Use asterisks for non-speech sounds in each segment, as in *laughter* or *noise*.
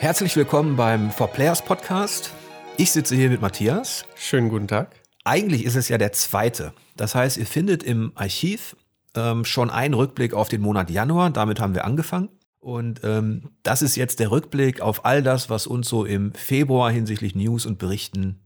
Herzlich willkommen beim For Players Podcast. Ich sitze hier mit Matthias. Schönen guten Tag. Eigentlich ist es ja der zweite. Das heißt, ihr findet im Archiv ähm, schon einen Rückblick auf den Monat Januar. Damit haben wir angefangen. Und ähm, das ist jetzt der Rückblick auf all das, was uns so im Februar hinsichtlich News und Berichten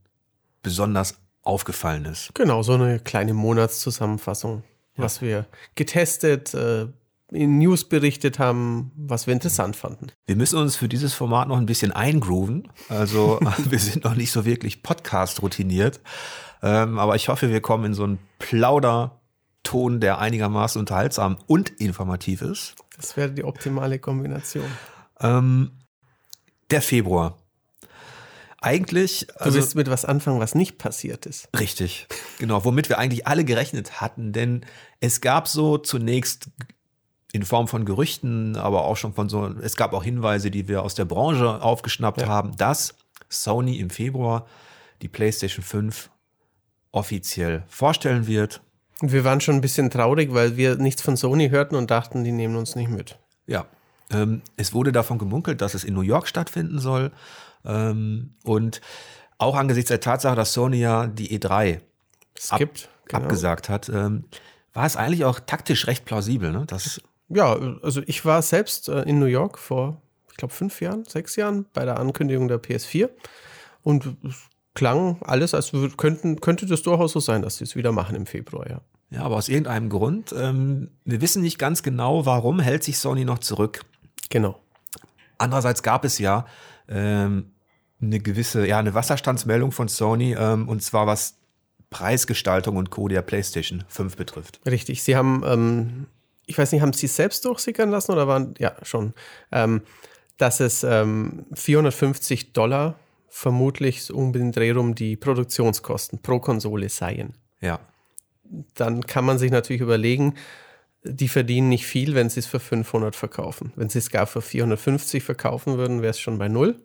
besonders aufgefallen ist. Genau, so eine kleine Monatszusammenfassung, ja. was wir getestet, äh, News berichtet haben, was wir interessant fanden. Wir müssen uns für dieses Format noch ein bisschen eingrooven. Also *laughs* *laughs* wir sind noch nicht so wirklich Podcast routiniert. Ähm, aber ich hoffe, wir kommen in so einen Plauderton, der einigermaßen unterhaltsam und informativ ist. Das wäre die optimale Kombination. Ähm, der Februar. Eigentlich. Also, du willst mit was anfangen, was nicht passiert ist. Richtig. Genau, womit wir eigentlich alle gerechnet hatten. Denn es gab so zunächst in Form von Gerüchten, aber auch schon von so, es gab auch Hinweise, die wir aus der Branche aufgeschnappt ja. haben, dass Sony im Februar die PlayStation 5 offiziell vorstellen wird. Und wir waren schon ein bisschen traurig, weil wir nichts von Sony hörten und dachten, die nehmen uns nicht mit. Ja, ähm, es wurde davon gemunkelt, dass es in New York stattfinden soll. Ähm, und auch angesichts der Tatsache, dass Sony ja die E3 ab, gibt, genau. abgesagt hat, ähm, war es eigentlich auch taktisch recht plausibel. Ne? Das ja, also ich war selbst äh, in New York vor, ich glaube, fünf Jahren, sechs Jahren bei der Ankündigung der PS4 und es klang alles, als könnten, könnte das durchaus so sein, dass sie es wieder machen im Februar, ja. Ja, aber aus irgendeinem Grund, ähm, wir wissen nicht ganz genau, warum hält sich Sony noch zurück. Genau. Andererseits gab es ja ähm, eine gewisse, ja, eine Wasserstandsmeldung von Sony, ähm, und zwar was Preisgestaltung und Co. der PlayStation 5 betrifft. Richtig, sie haben ähm, ich weiß nicht, haben Sie es selbst durchsickern lassen oder waren, ja, schon, ähm, dass es ähm, 450 Dollar vermutlich um den Dreh rum die Produktionskosten pro Konsole seien. Ja. Dann kann man sich natürlich überlegen, die verdienen nicht viel, wenn sie es für 500 verkaufen. Wenn sie es gar für 450 verkaufen würden, wäre es schon bei null.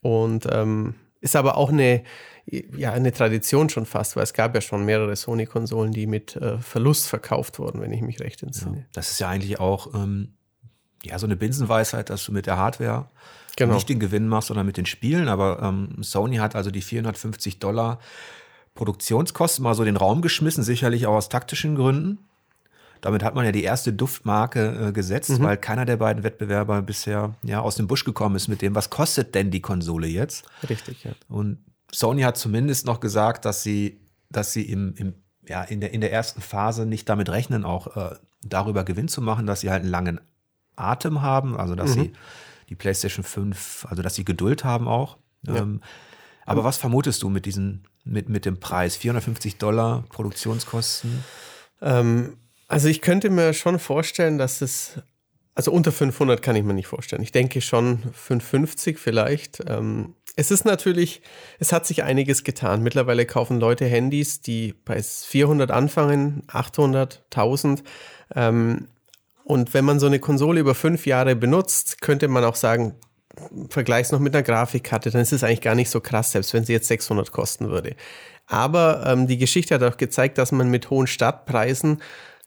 Und ähm, ist aber auch eine, ja, eine Tradition schon fast, weil es gab ja schon mehrere Sony-Konsolen, die mit äh, Verlust verkauft wurden, wenn ich mich recht entsinne. Ja, das ist ja eigentlich auch ähm, ja, so eine Binsenweisheit, dass du mit der Hardware genau. nicht den Gewinn machst, sondern mit den Spielen. Aber ähm, Sony hat also die 450 Dollar Produktionskosten mal so den Raum geschmissen, sicherlich auch aus taktischen Gründen. Damit hat man ja die erste Duftmarke äh, gesetzt, mhm. weil keiner der beiden Wettbewerber bisher ja aus dem Busch gekommen ist mit dem, was kostet denn die Konsole jetzt? Richtig, ja. Und Sony hat zumindest noch gesagt, dass sie, dass sie im, im ja, in der, in der ersten Phase nicht damit rechnen, auch äh, darüber Gewinn zu machen, dass sie halt einen langen Atem haben, also dass mhm. sie die PlayStation 5, also dass sie Geduld haben auch. Ja. Ähm, aber was vermutest du mit diesen, mit, mit dem Preis? 450 Dollar Produktionskosten? Ähm, also ich könnte mir schon vorstellen, dass es, also unter 500 kann ich mir nicht vorstellen. Ich denke schon 550 vielleicht. Ähm, es ist natürlich, es hat sich einiges getan. Mittlerweile kaufen Leute Handys, die bei 400 anfangen, 800, 1000. Ähm, und wenn man so eine Konsole über fünf Jahre benutzt, könnte man auch sagen, vergleich's noch mit einer Grafikkarte, dann ist es eigentlich gar nicht so krass, selbst wenn sie jetzt 600 kosten würde. Aber ähm, die Geschichte hat auch gezeigt, dass man mit hohen Startpreisen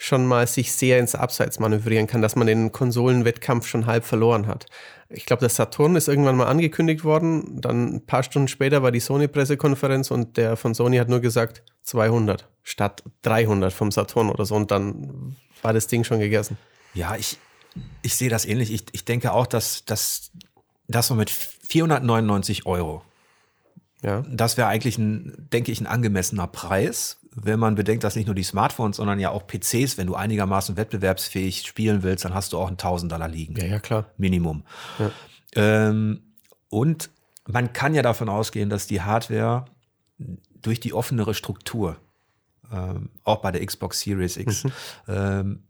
schon mal sich sehr ins Abseits manövrieren kann, dass man den Konsolenwettkampf schon halb verloren hat. Ich glaube, der Saturn ist irgendwann mal angekündigt worden, dann ein paar Stunden später war die Sony-Pressekonferenz und der von Sony hat nur gesagt 200 statt 300 vom Saturn oder so und dann war das Ding schon gegessen. Ja, ich, ich sehe das ähnlich. Ich, ich denke auch, dass, dass, dass man mit 499 Euro, ja. das wäre eigentlich ein, denke ich, ein angemessener Preis wenn man bedenkt, dass nicht nur die Smartphones, sondern ja auch PCs, wenn du einigermaßen wettbewerbsfähig spielen willst, dann hast du auch einen Tausender liegen. Ja, ja, klar. Minimum. Ja. Ähm, und man kann ja davon ausgehen, dass die Hardware durch die offenere Struktur, ähm, auch bei der Xbox Series X, mhm. ähm,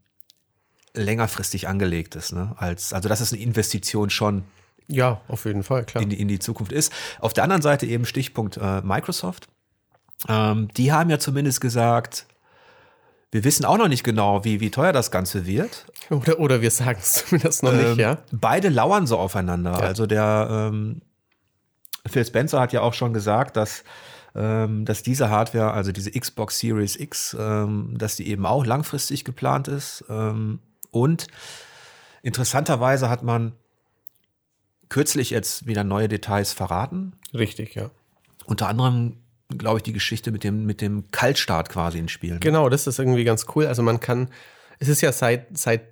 längerfristig angelegt ist. Ne? Als, also, dass es eine Investition schon ja, auf jeden Fall, klar. In die, in die Zukunft ist. Auf der anderen Seite eben Stichpunkt äh, Microsoft. Ähm, die haben ja zumindest gesagt, wir wissen auch noch nicht genau, wie, wie teuer das Ganze wird. Oder, oder wir sagen es zumindest noch ähm, nicht, ja. Beide lauern so aufeinander. Ja. Also der ähm, Phil Spencer hat ja auch schon gesagt, dass, ähm, dass diese Hardware, also diese Xbox Series X, ähm, dass die eben auch langfristig geplant ist. Ähm, und interessanterweise hat man kürzlich jetzt wieder neue Details verraten. Richtig, ja. Unter anderem, glaube ich, die Geschichte mit dem, mit dem Kaltstart quasi in Spielen. Genau, das ist irgendwie ganz cool. Also man kann, es ist ja seit, seit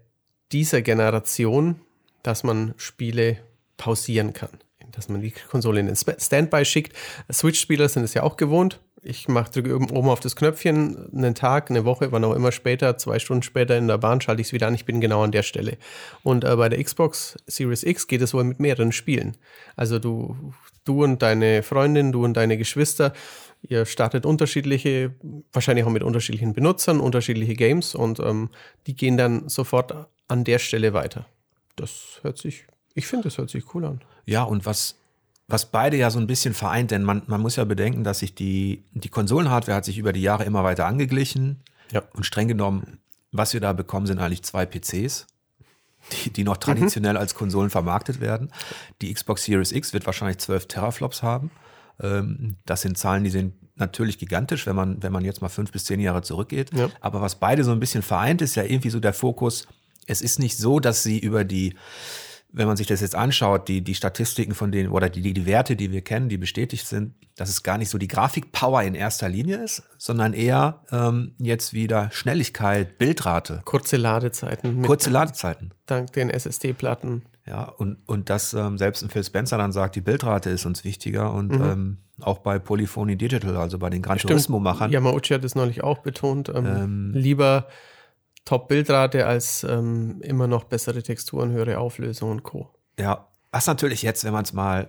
dieser Generation, dass man Spiele pausieren kann. Dass man die Konsole in den Standby schickt. Switch-Spieler sind es ja auch gewohnt ich mache drücke oben auf das Knöpfchen, einen Tag, eine Woche, wann auch immer später, zwei Stunden später in der Bahn schalte ich es wieder an. Ich bin genau an der Stelle. Und äh, bei der Xbox Series X geht es wohl mit mehreren Spielen. Also du, du und deine Freundin, du und deine Geschwister, ihr startet unterschiedliche, wahrscheinlich auch mit unterschiedlichen Benutzern, unterschiedliche Games und ähm, die gehen dann sofort an der Stelle weiter. Das hört sich, ich finde, das hört sich cool an. Ja, und was was beide ja so ein bisschen vereint, denn man, man muss ja bedenken, dass sich die, die Konsolenhardware hat sich über die Jahre immer weiter angeglichen. Ja. Und streng genommen, was wir da bekommen, sind eigentlich zwei PCs, die, die noch mhm. traditionell mhm. als Konsolen vermarktet werden. Die Xbox Series X wird wahrscheinlich 12 Teraflops haben. Ähm, das sind Zahlen, die sind natürlich gigantisch, wenn man, wenn man jetzt mal fünf bis zehn Jahre zurückgeht. Ja. Aber was beide so ein bisschen vereint, ist ja irgendwie so der Fokus. Es ist nicht so, dass sie über die wenn man sich das jetzt anschaut, die, die Statistiken von denen oder die, die Werte, die wir kennen, die bestätigt sind, dass es gar nicht so die Grafikpower in erster Linie ist, sondern eher ähm, jetzt wieder Schnelligkeit, Bildrate. Kurze Ladezeiten. Kurze Ladezeiten. Dank den SSD-Platten. Ja, und, und dass ähm, selbst ein Phil Spencer dann sagt, die Bildrate ist uns wichtiger und mhm. ähm, auch bei Polyphony Digital, also bei den Gran Turismo-Machern. Yamauchi hat es neulich auch betont. Ähm, ähm lieber Top-Bildrate als ähm, immer noch bessere Texturen, höhere Auflösung und Co. Ja, was natürlich jetzt, wenn man es mal,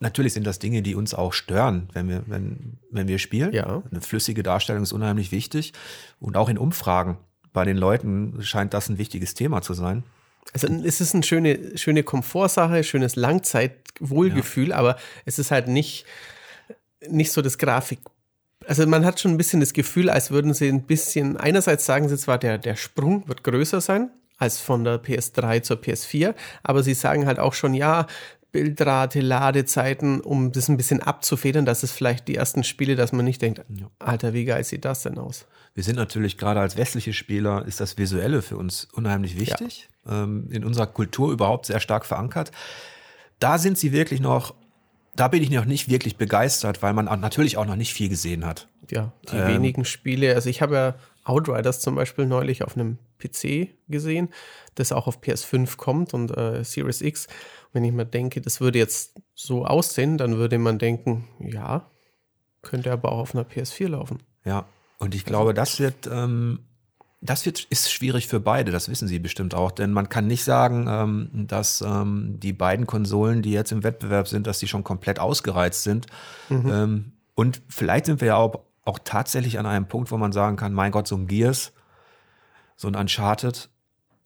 natürlich sind das Dinge, die uns auch stören, wenn wir, wenn, wenn wir spielen. Ja. Eine flüssige Darstellung ist unheimlich wichtig. Und auch in Umfragen bei den Leuten scheint das ein wichtiges Thema zu sein. Also es ist eine schöne, schöne Komfortsache, schönes Langzeitwohlgefühl, ja. aber es ist halt nicht, nicht so das Grafik also man hat schon ein bisschen das Gefühl, als würden sie ein bisschen, einerseits sagen sie zwar, der, der Sprung wird größer sein als von der PS3 zur PS4, aber sie sagen halt auch schon, ja, Bildrate, Ladezeiten, um das ein bisschen abzufedern, dass es vielleicht die ersten Spiele, dass man nicht denkt, Alter, wie geil sieht das denn aus? Wir sind natürlich gerade als westliche Spieler, ist das Visuelle für uns unheimlich wichtig, ja. ähm, in unserer Kultur überhaupt sehr stark verankert. Da sind sie wirklich noch da bin ich noch nicht wirklich begeistert, weil man natürlich auch noch nicht viel gesehen hat. Ja, die ähm, wenigen Spiele. Also ich habe ja Outriders zum Beispiel neulich auf einem PC gesehen, das auch auf PS5 kommt und äh, Series X. Wenn ich mir denke, das würde jetzt so aussehen, dann würde man denken, ja, könnte aber auch auf einer PS4 laufen. Ja, und ich glaube, das wird ähm, das wird, ist schwierig für beide, das wissen Sie bestimmt auch, denn man kann nicht sagen, ähm, dass ähm, die beiden Konsolen, die jetzt im Wettbewerb sind, dass die schon komplett ausgereizt sind. Mhm. Ähm, und vielleicht sind wir ja auch, auch tatsächlich an einem Punkt, wo man sagen kann, mein Gott, so ein Gears, so ein Uncharted,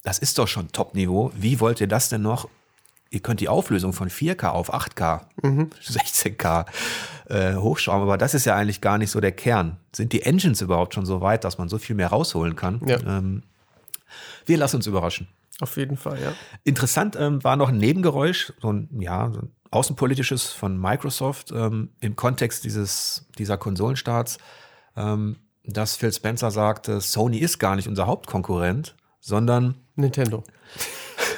das ist doch schon Top-Niveau. Wie wollt ihr das denn noch ihr könnt die Auflösung von 4K auf 8K, mhm. 16K äh, hochschrauben, aber das ist ja eigentlich gar nicht so der Kern. Sind die Engines überhaupt schon so weit, dass man so viel mehr rausholen kann? Ja. Ähm, wir lassen uns überraschen. Auf jeden Fall, ja. Interessant ähm, war noch ein Nebengeräusch, so ein, ja, so ein außenpolitisches von Microsoft ähm, im Kontext dieses, dieser Konsolenstarts, ähm, dass Phil Spencer sagte, Sony ist gar nicht unser Hauptkonkurrent, sondern Nintendo.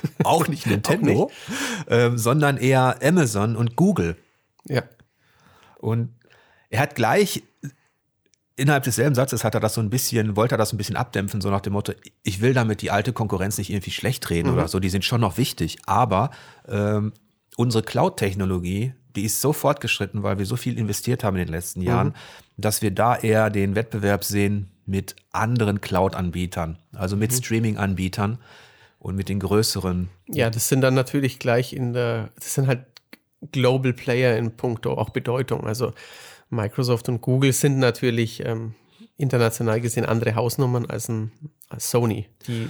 *laughs* auch nicht Nintendo, auch nicht. Ähm, sondern eher Amazon und Google. Ja. Und er hat gleich innerhalb desselben Satzes hat er das so ein bisschen, wollte er das ein bisschen abdämpfen, so nach dem Motto, ich will damit die alte Konkurrenz nicht irgendwie schlecht reden mhm. oder so, die sind schon noch wichtig, aber ähm, unsere Cloud-Technologie, die ist so fortgeschritten, weil wir so viel investiert haben in den letzten Jahren, mhm. dass wir da eher den Wettbewerb sehen mit anderen Cloud-Anbietern, also mit mhm. Streaming-Anbietern, und mit den größeren. Ja, das sind dann natürlich gleich in der, das sind halt Global Player in puncto auch Bedeutung. Also Microsoft und Google sind natürlich ähm, international gesehen andere Hausnummern als, ein, als Sony, die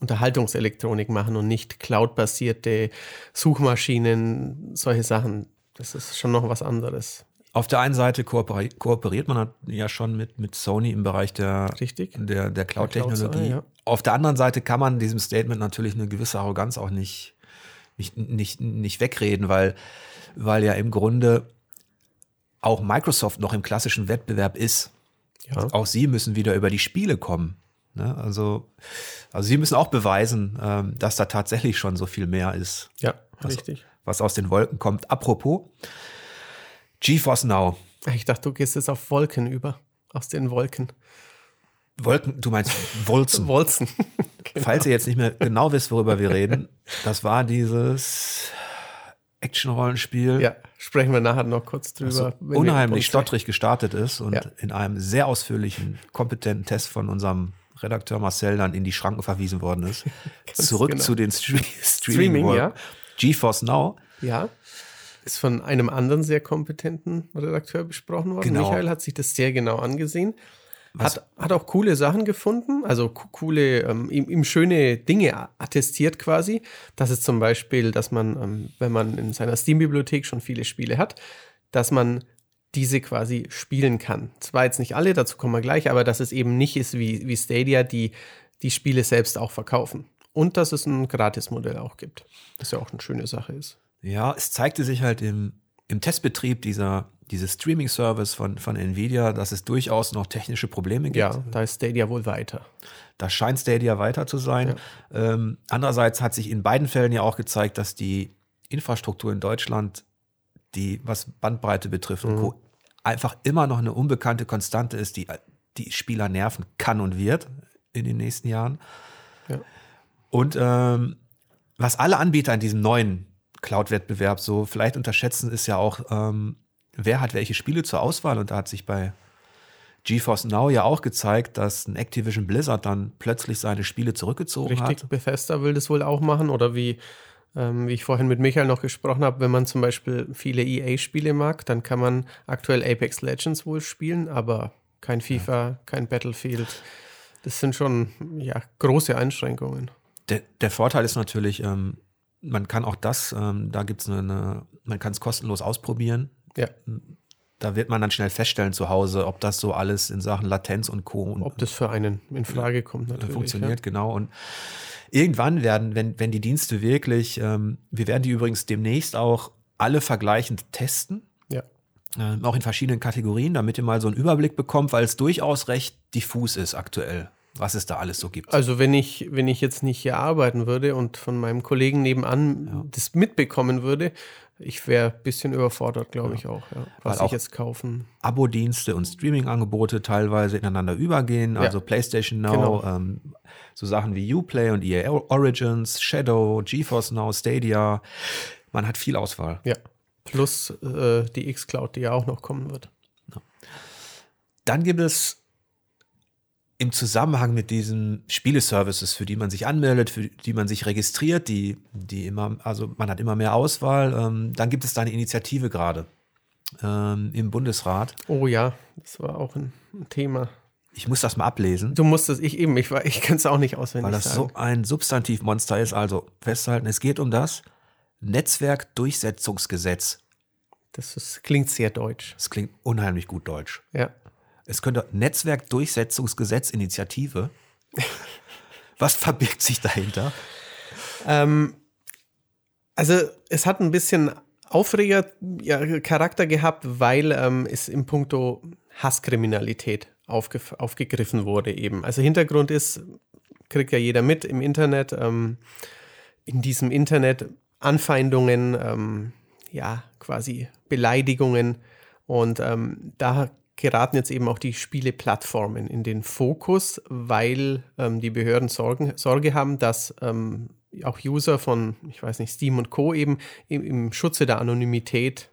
Unterhaltungselektronik machen und nicht cloud-basierte Suchmaschinen, solche Sachen. Das ist schon noch was anderes. Auf der einen Seite kooperiert, kooperiert man ja schon mit, mit Sony im Bereich der, Richtig. der, der Cloud-Technologie. Cloud ja. Auf der anderen Seite kann man diesem Statement natürlich eine gewisse Arroganz auch nicht, nicht, nicht, nicht wegreden, weil, weil ja im Grunde auch Microsoft noch im klassischen Wettbewerb ist. Ja. Auch sie müssen wieder über die Spiele kommen. Ne? Also, also sie müssen auch beweisen, ähm, dass da tatsächlich schon so viel mehr ist. Ja, was, richtig was aus den Wolken kommt. Apropos, GeForce Now. Ich dachte, du gehst jetzt auf Wolken über, aus den Wolken. Wolken, du meinst Wolzen. *laughs* Wolzen. *laughs* genau. Falls ihr jetzt nicht mehr genau wisst, worüber wir reden, das war dieses Action-Rollenspiel. Ja, sprechen wir nachher noch kurz drüber. unheimlich stottrig gestartet ist und ja. in einem sehr ausführlichen, kompetenten Test von unserem Redakteur Marcel dann in die Schranken verwiesen worden ist. *laughs* Zurück genau. zu den Stre Streaming, Streaming ja. GeForce Now. Ja. Ist von einem anderen sehr kompetenten Redakteur besprochen worden. Genau. Michael hat sich das sehr genau angesehen. Hat, hat auch coole Sachen gefunden, also coole, ähm, ihm, ihm, schöne Dinge attestiert quasi. Das ist zum Beispiel, dass man, ähm, wenn man in seiner Steam-Bibliothek schon viele Spiele hat, dass man diese quasi spielen kann. Zwar jetzt nicht alle, dazu kommen wir gleich, aber dass es eben nicht ist wie, wie Stadia, die die Spiele selbst auch verkaufen. Und dass es ein Gratis-Modell auch gibt, was ja auch eine schöne Sache ist. Ja, es zeigte sich halt im, im Testbetrieb dieser dieses Streaming-Service von, von Nvidia, dass es durchaus noch technische Probleme gibt. Ja, da ist Stadia wohl weiter. Da scheint Stadia weiter zu sein. Ja. Ähm, andererseits hat sich in beiden Fällen ja auch gezeigt, dass die Infrastruktur in Deutschland, die was Bandbreite betrifft mhm. und Co., einfach immer noch eine unbekannte Konstante ist, die die Spieler nerven kann und wird in den nächsten Jahren. Ja. Und ähm, was alle Anbieter in diesem neuen Cloud-Wettbewerb so vielleicht unterschätzen, ist ja auch, ähm, wer hat welche Spiele zur Auswahl und da hat sich bei GeForce Now ja auch gezeigt, dass ein Activision Blizzard dann plötzlich seine Spiele zurückgezogen Richtig, hat. Richtig, Bethesda will das wohl auch machen oder wie, ähm, wie ich vorhin mit Michael noch gesprochen habe, wenn man zum Beispiel viele EA-Spiele mag, dann kann man aktuell Apex Legends wohl spielen, aber kein FIFA, ja. kein Battlefield. Das sind schon ja, große Einschränkungen. Der, der Vorteil ist natürlich, ähm, man kann auch das, ähm, da gibt es eine, eine, man kann es kostenlos ausprobieren. Ja. Da wird man dann schnell feststellen zu Hause, ob das so alles in Sachen Latenz und Co. Und ob das für einen in Frage kommt, natürlich. Funktioniert, ja. genau. Und irgendwann werden, wenn, wenn die Dienste wirklich, ähm, wir werden die übrigens demnächst auch alle vergleichend testen. Ja. Ähm, auch in verschiedenen Kategorien, damit ihr mal so einen Überblick bekommt, weil es durchaus recht diffus ist aktuell was es da alles so gibt. Also wenn ich, wenn ich jetzt nicht hier arbeiten würde und von meinem Kollegen nebenan ja. das mitbekommen würde, ich wäre ein bisschen überfordert, glaube ich auch, ja. was Weil ich jetzt kaufen. Abo-Dienste und Streaming-Angebote teilweise ineinander übergehen, ja. also PlayStation Now, genau. ähm, so Sachen wie Uplay und EA Origins, Shadow, GeForce Now, Stadia. Man hat viel Auswahl. Ja, plus äh, die X-Cloud, die ja auch noch kommen wird. Dann gibt es im Zusammenhang mit diesen Spieleservices, für die man sich anmeldet, für die man sich registriert, die, die immer, also man hat immer mehr Auswahl, ähm, dann gibt es da eine Initiative gerade ähm, im Bundesrat. Oh ja, das war auch ein, ein, Thema. Ich muss das mal ablesen. Du musst es, ich eben, ich, ich kann es auch nicht auswendig Weil das sagen. so ein Substantivmonster ist. Also festhalten, es geht um das Netzwerkdurchsetzungsgesetz. Das ist, klingt sehr deutsch. Das klingt unheimlich gut deutsch. Ja. Es könnte Netzwerkdurchsetzungsgesetzinitiative. Was verbirgt sich dahinter? Ähm, also es hat ein bisschen Aufreger-Charakter gehabt, weil ähm, es im Puncto Hasskriminalität aufge aufgegriffen wurde eben. Also Hintergrund ist, kriegt ja jeder mit im Internet, ähm, in diesem Internet Anfeindungen, ähm, ja, quasi Beleidigungen. Und ähm, da geraten jetzt eben auch die Spieleplattformen in den Fokus, weil ähm, die Behörden Sorgen, Sorge haben, dass ähm, auch User von, ich weiß nicht, Steam und Co. eben im, im Schutze der Anonymität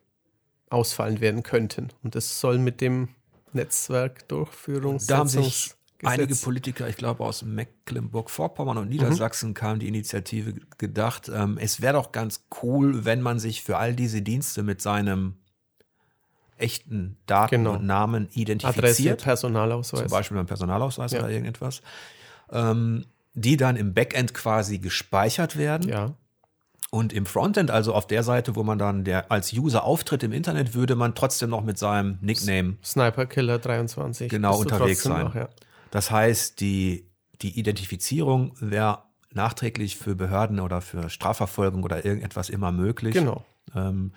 ausfallen werden könnten. Und das soll mit dem Netzwerkdurchführungs Da haben sich einige Politiker, ich glaube aus Mecklenburg-Vorpommern und Niedersachsen mhm. kam die Initiative gedacht, ähm, es wäre doch ganz cool, wenn man sich für all diese Dienste mit seinem echten Daten genau. und Namen identifiziert. Adresse, Personalausweis. Zum Beispiel beim Personalausweis ja. oder irgendetwas. Ähm, die dann im Backend quasi gespeichert werden. Ja. Und im Frontend, also auf der Seite, wo man dann der als User auftritt im Internet, würde man trotzdem noch mit seinem Nickname Sniper Killer 23 genau unterwegs sein. Noch, ja. Das heißt, die, die Identifizierung wäre nachträglich für Behörden oder für Strafverfolgung oder irgendetwas immer möglich. Genau. Ähm,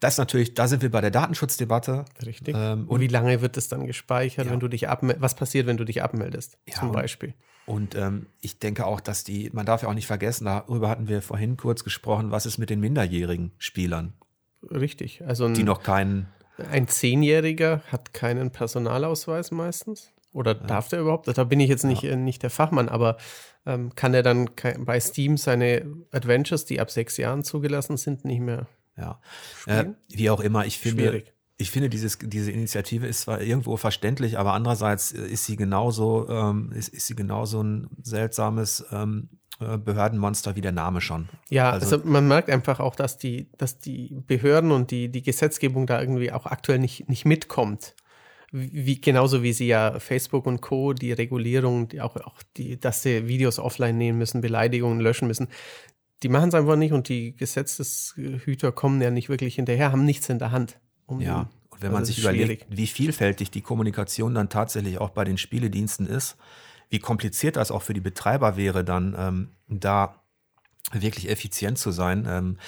das natürlich, da sind wir bei der Datenschutzdebatte. Richtig. Ähm, und wie lange wird es dann gespeichert, ja. wenn du dich abmeldest? Was passiert, wenn du dich abmeldest? Ja, zum Beispiel. Und, und ähm, ich denke auch, dass die, man darf ja auch nicht vergessen, darüber hatten wir vorhin kurz gesprochen, was ist mit den minderjährigen Spielern? Richtig. Also ein, die noch keinen. Ein Zehnjähriger hat keinen Personalausweis meistens. Oder ja. darf der überhaupt? Da bin ich jetzt nicht, äh, nicht der Fachmann, aber ähm, kann er dann bei Steam seine Adventures, die ab sechs Jahren zugelassen sind, nicht mehr ja. Äh, wie auch immer, ich finde, Schwierig. ich finde, dieses, diese Initiative ist zwar irgendwo verständlich, aber andererseits ist sie genauso, ähm, ist, ist sie genauso ein seltsames ähm, äh, Behördenmonster wie der Name schon. Ja, also, also, man merkt einfach auch, dass die, dass die Behörden und die, die Gesetzgebung da irgendwie auch aktuell nicht, nicht mitkommt. Wie, genauso wie sie ja Facebook und Co. die Regulierung, die auch, auch die, dass sie Videos offline nehmen müssen, Beleidigungen löschen müssen, die machen es einfach nicht und die Gesetzeshüter kommen ja nicht wirklich hinterher, haben nichts in der Hand. Um ja, und wenn man also sich überlegt, wie vielfältig die Kommunikation dann tatsächlich auch bei den Spielediensten ist, wie kompliziert das auch für die Betreiber wäre, dann ähm, da wirklich effizient zu sein. Ähm,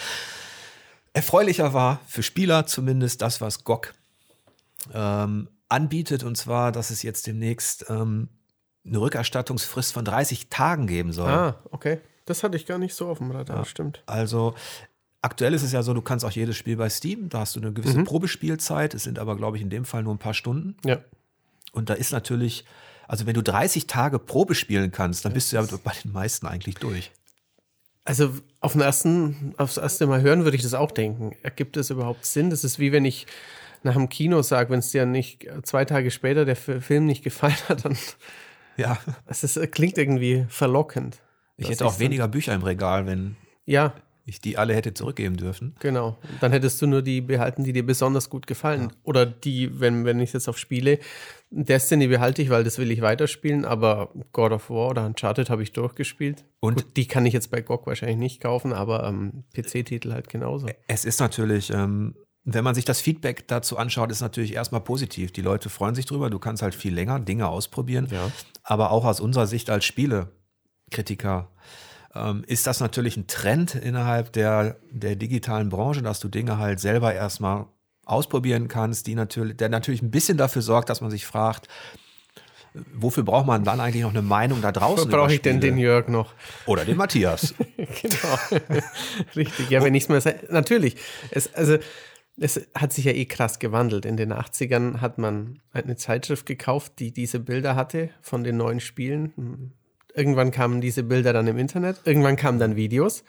erfreulicher war für Spieler zumindest das, was GOG ähm, anbietet, und zwar, dass es jetzt demnächst ähm, eine Rückerstattungsfrist von 30 Tagen geben soll. Ah, okay. Das hatte ich gar nicht so auf dem Radar, ja, stimmt. Also aktuell ist es ja so, du kannst auch jedes Spiel bei Steam, da hast du eine gewisse mhm. Probespielzeit, es sind aber, glaube ich, in dem Fall nur ein paar Stunden. Ja. Und da ist natürlich, also wenn du 30 Tage Probe spielen kannst, dann bist du ja bei den meisten eigentlich durch. Also auf den ersten, aufs erste Mal hören würde ich das auch denken. Ergibt das überhaupt Sinn? Das ist wie wenn ich nach dem Kino sage, wenn es dir nicht zwei Tage später der Film nicht gefallen hat, dann ja. *laughs* Es ist, klingt irgendwie verlockend. Ich hätte auch weniger Bücher im Regal, wenn ja. ich die alle hätte zurückgeben dürfen. Genau. Dann hättest du nur die behalten, die dir besonders gut gefallen. Ja. Oder die, wenn, wenn ich jetzt auf spiele, Destiny behalte ich, weil das will ich weiterspielen, aber God of War oder Uncharted habe ich durchgespielt. Und gut, die kann ich jetzt bei GOG wahrscheinlich nicht kaufen, aber ähm, PC-Titel halt genauso. Es ist natürlich, ähm, wenn man sich das Feedback dazu anschaut, ist natürlich erstmal positiv. Die Leute freuen sich drüber, du kannst halt viel länger Dinge ausprobieren. Ja. Aber auch aus unserer Sicht als Spiele Kritiker, ähm, ist das natürlich ein Trend innerhalb der, der digitalen Branche, dass du Dinge halt selber erstmal ausprobieren kannst, die natürlich, der natürlich ein bisschen dafür sorgt, dass man sich fragt, wofür braucht man dann eigentlich noch eine Meinung da draußen? Wo brauche ich denn den Jörg noch? Oder den Matthias. *laughs* genau. Richtig. Ja, wenn nichts mehr sei. Natürlich. Es, also, es hat sich ja eh krass gewandelt. In den 80ern hat man eine Zeitschrift gekauft, die diese Bilder hatte von den neuen Spielen. Irgendwann kamen diese Bilder dann im Internet, irgendwann kamen dann Videos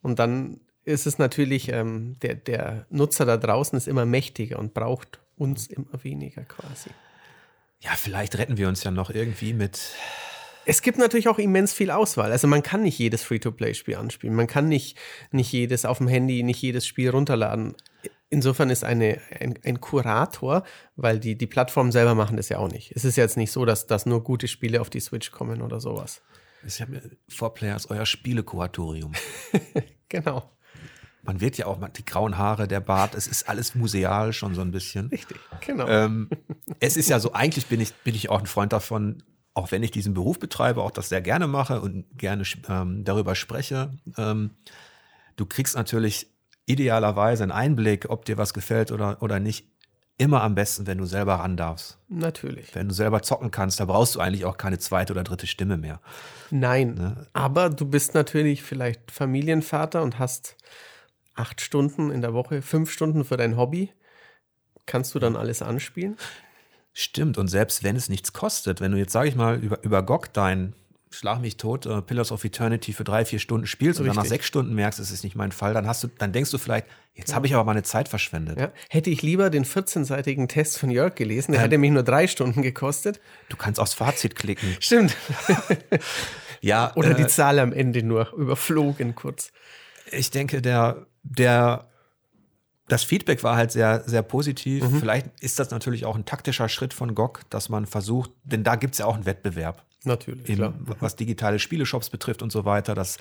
und dann ist es natürlich, ähm, der, der Nutzer da draußen ist immer mächtiger und braucht uns immer weniger quasi. Ja, vielleicht retten wir uns ja noch irgendwie mit. Es gibt natürlich auch immens viel Auswahl. Also man kann nicht jedes Free-to-Play-Spiel anspielen. Man kann nicht, nicht jedes auf dem Handy, nicht jedes Spiel runterladen. Insofern ist eine, ein, ein Kurator, weil die, die Plattformen selber machen das ja auch nicht. Es ist jetzt nicht so, dass, dass nur gute Spiele auf die Switch kommen oder sowas. Ich habe Four Players euer Spielekuratorium. *laughs* genau. Man wird ja auch die grauen Haare, der Bart, es ist alles museal schon so ein bisschen. Richtig, genau. Ähm, es ist ja so, eigentlich bin ich, bin ich auch ein Freund davon, auch wenn ich diesen Beruf betreibe, auch das sehr gerne mache und gerne ähm, darüber spreche. Ähm, du kriegst natürlich idealerweise einen Einblick, ob dir was gefällt oder, oder nicht, immer am besten, wenn du selber ran darfst. Natürlich. Wenn du selber zocken kannst, da brauchst du eigentlich auch keine zweite oder dritte Stimme mehr. Nein. Ne? Aber du bist natürlich vielleicht Familienvater und hast acht Stunden in der Woche, fünf Stunden für dein Hobby. Kannst du dann alles anspielen? Stimmt, und selbst wenn es nichts kostet, wenn du jetzt, sage ich mal, über, über GOG dein Schlag mich tot, uh, Pillars of Eternity für drei, vier Stunden spielst Richtig. und dann nach sechs Stunden merkst, es ist nicht mein Fall, dann hast du, dann denkst du vielleicht, jetzt ja. habe ich aber meine Zeit verschwendet. Ja. Hätte ich lieber den 14-seitigen Test von Jörg gelesen, der ähm, hätte mich nur drei Stunden gekostet. Du kannst aufs Fazit klicken. Stimmt. *laughs* ja. Oder äh, die Zahl am Ende nur überflogen kurz. Ich denke, der, der das Feedback war halt sehr, sehr positiv. Mhm. Vielleicht ist das natürlich auch ein taktischer Schritt von GOG, dass man versucht, denn da gibt es ja auch einen Wettbewerb. Natürlich. Eben, was digitale Spieleshops betrifft und so weiter. Das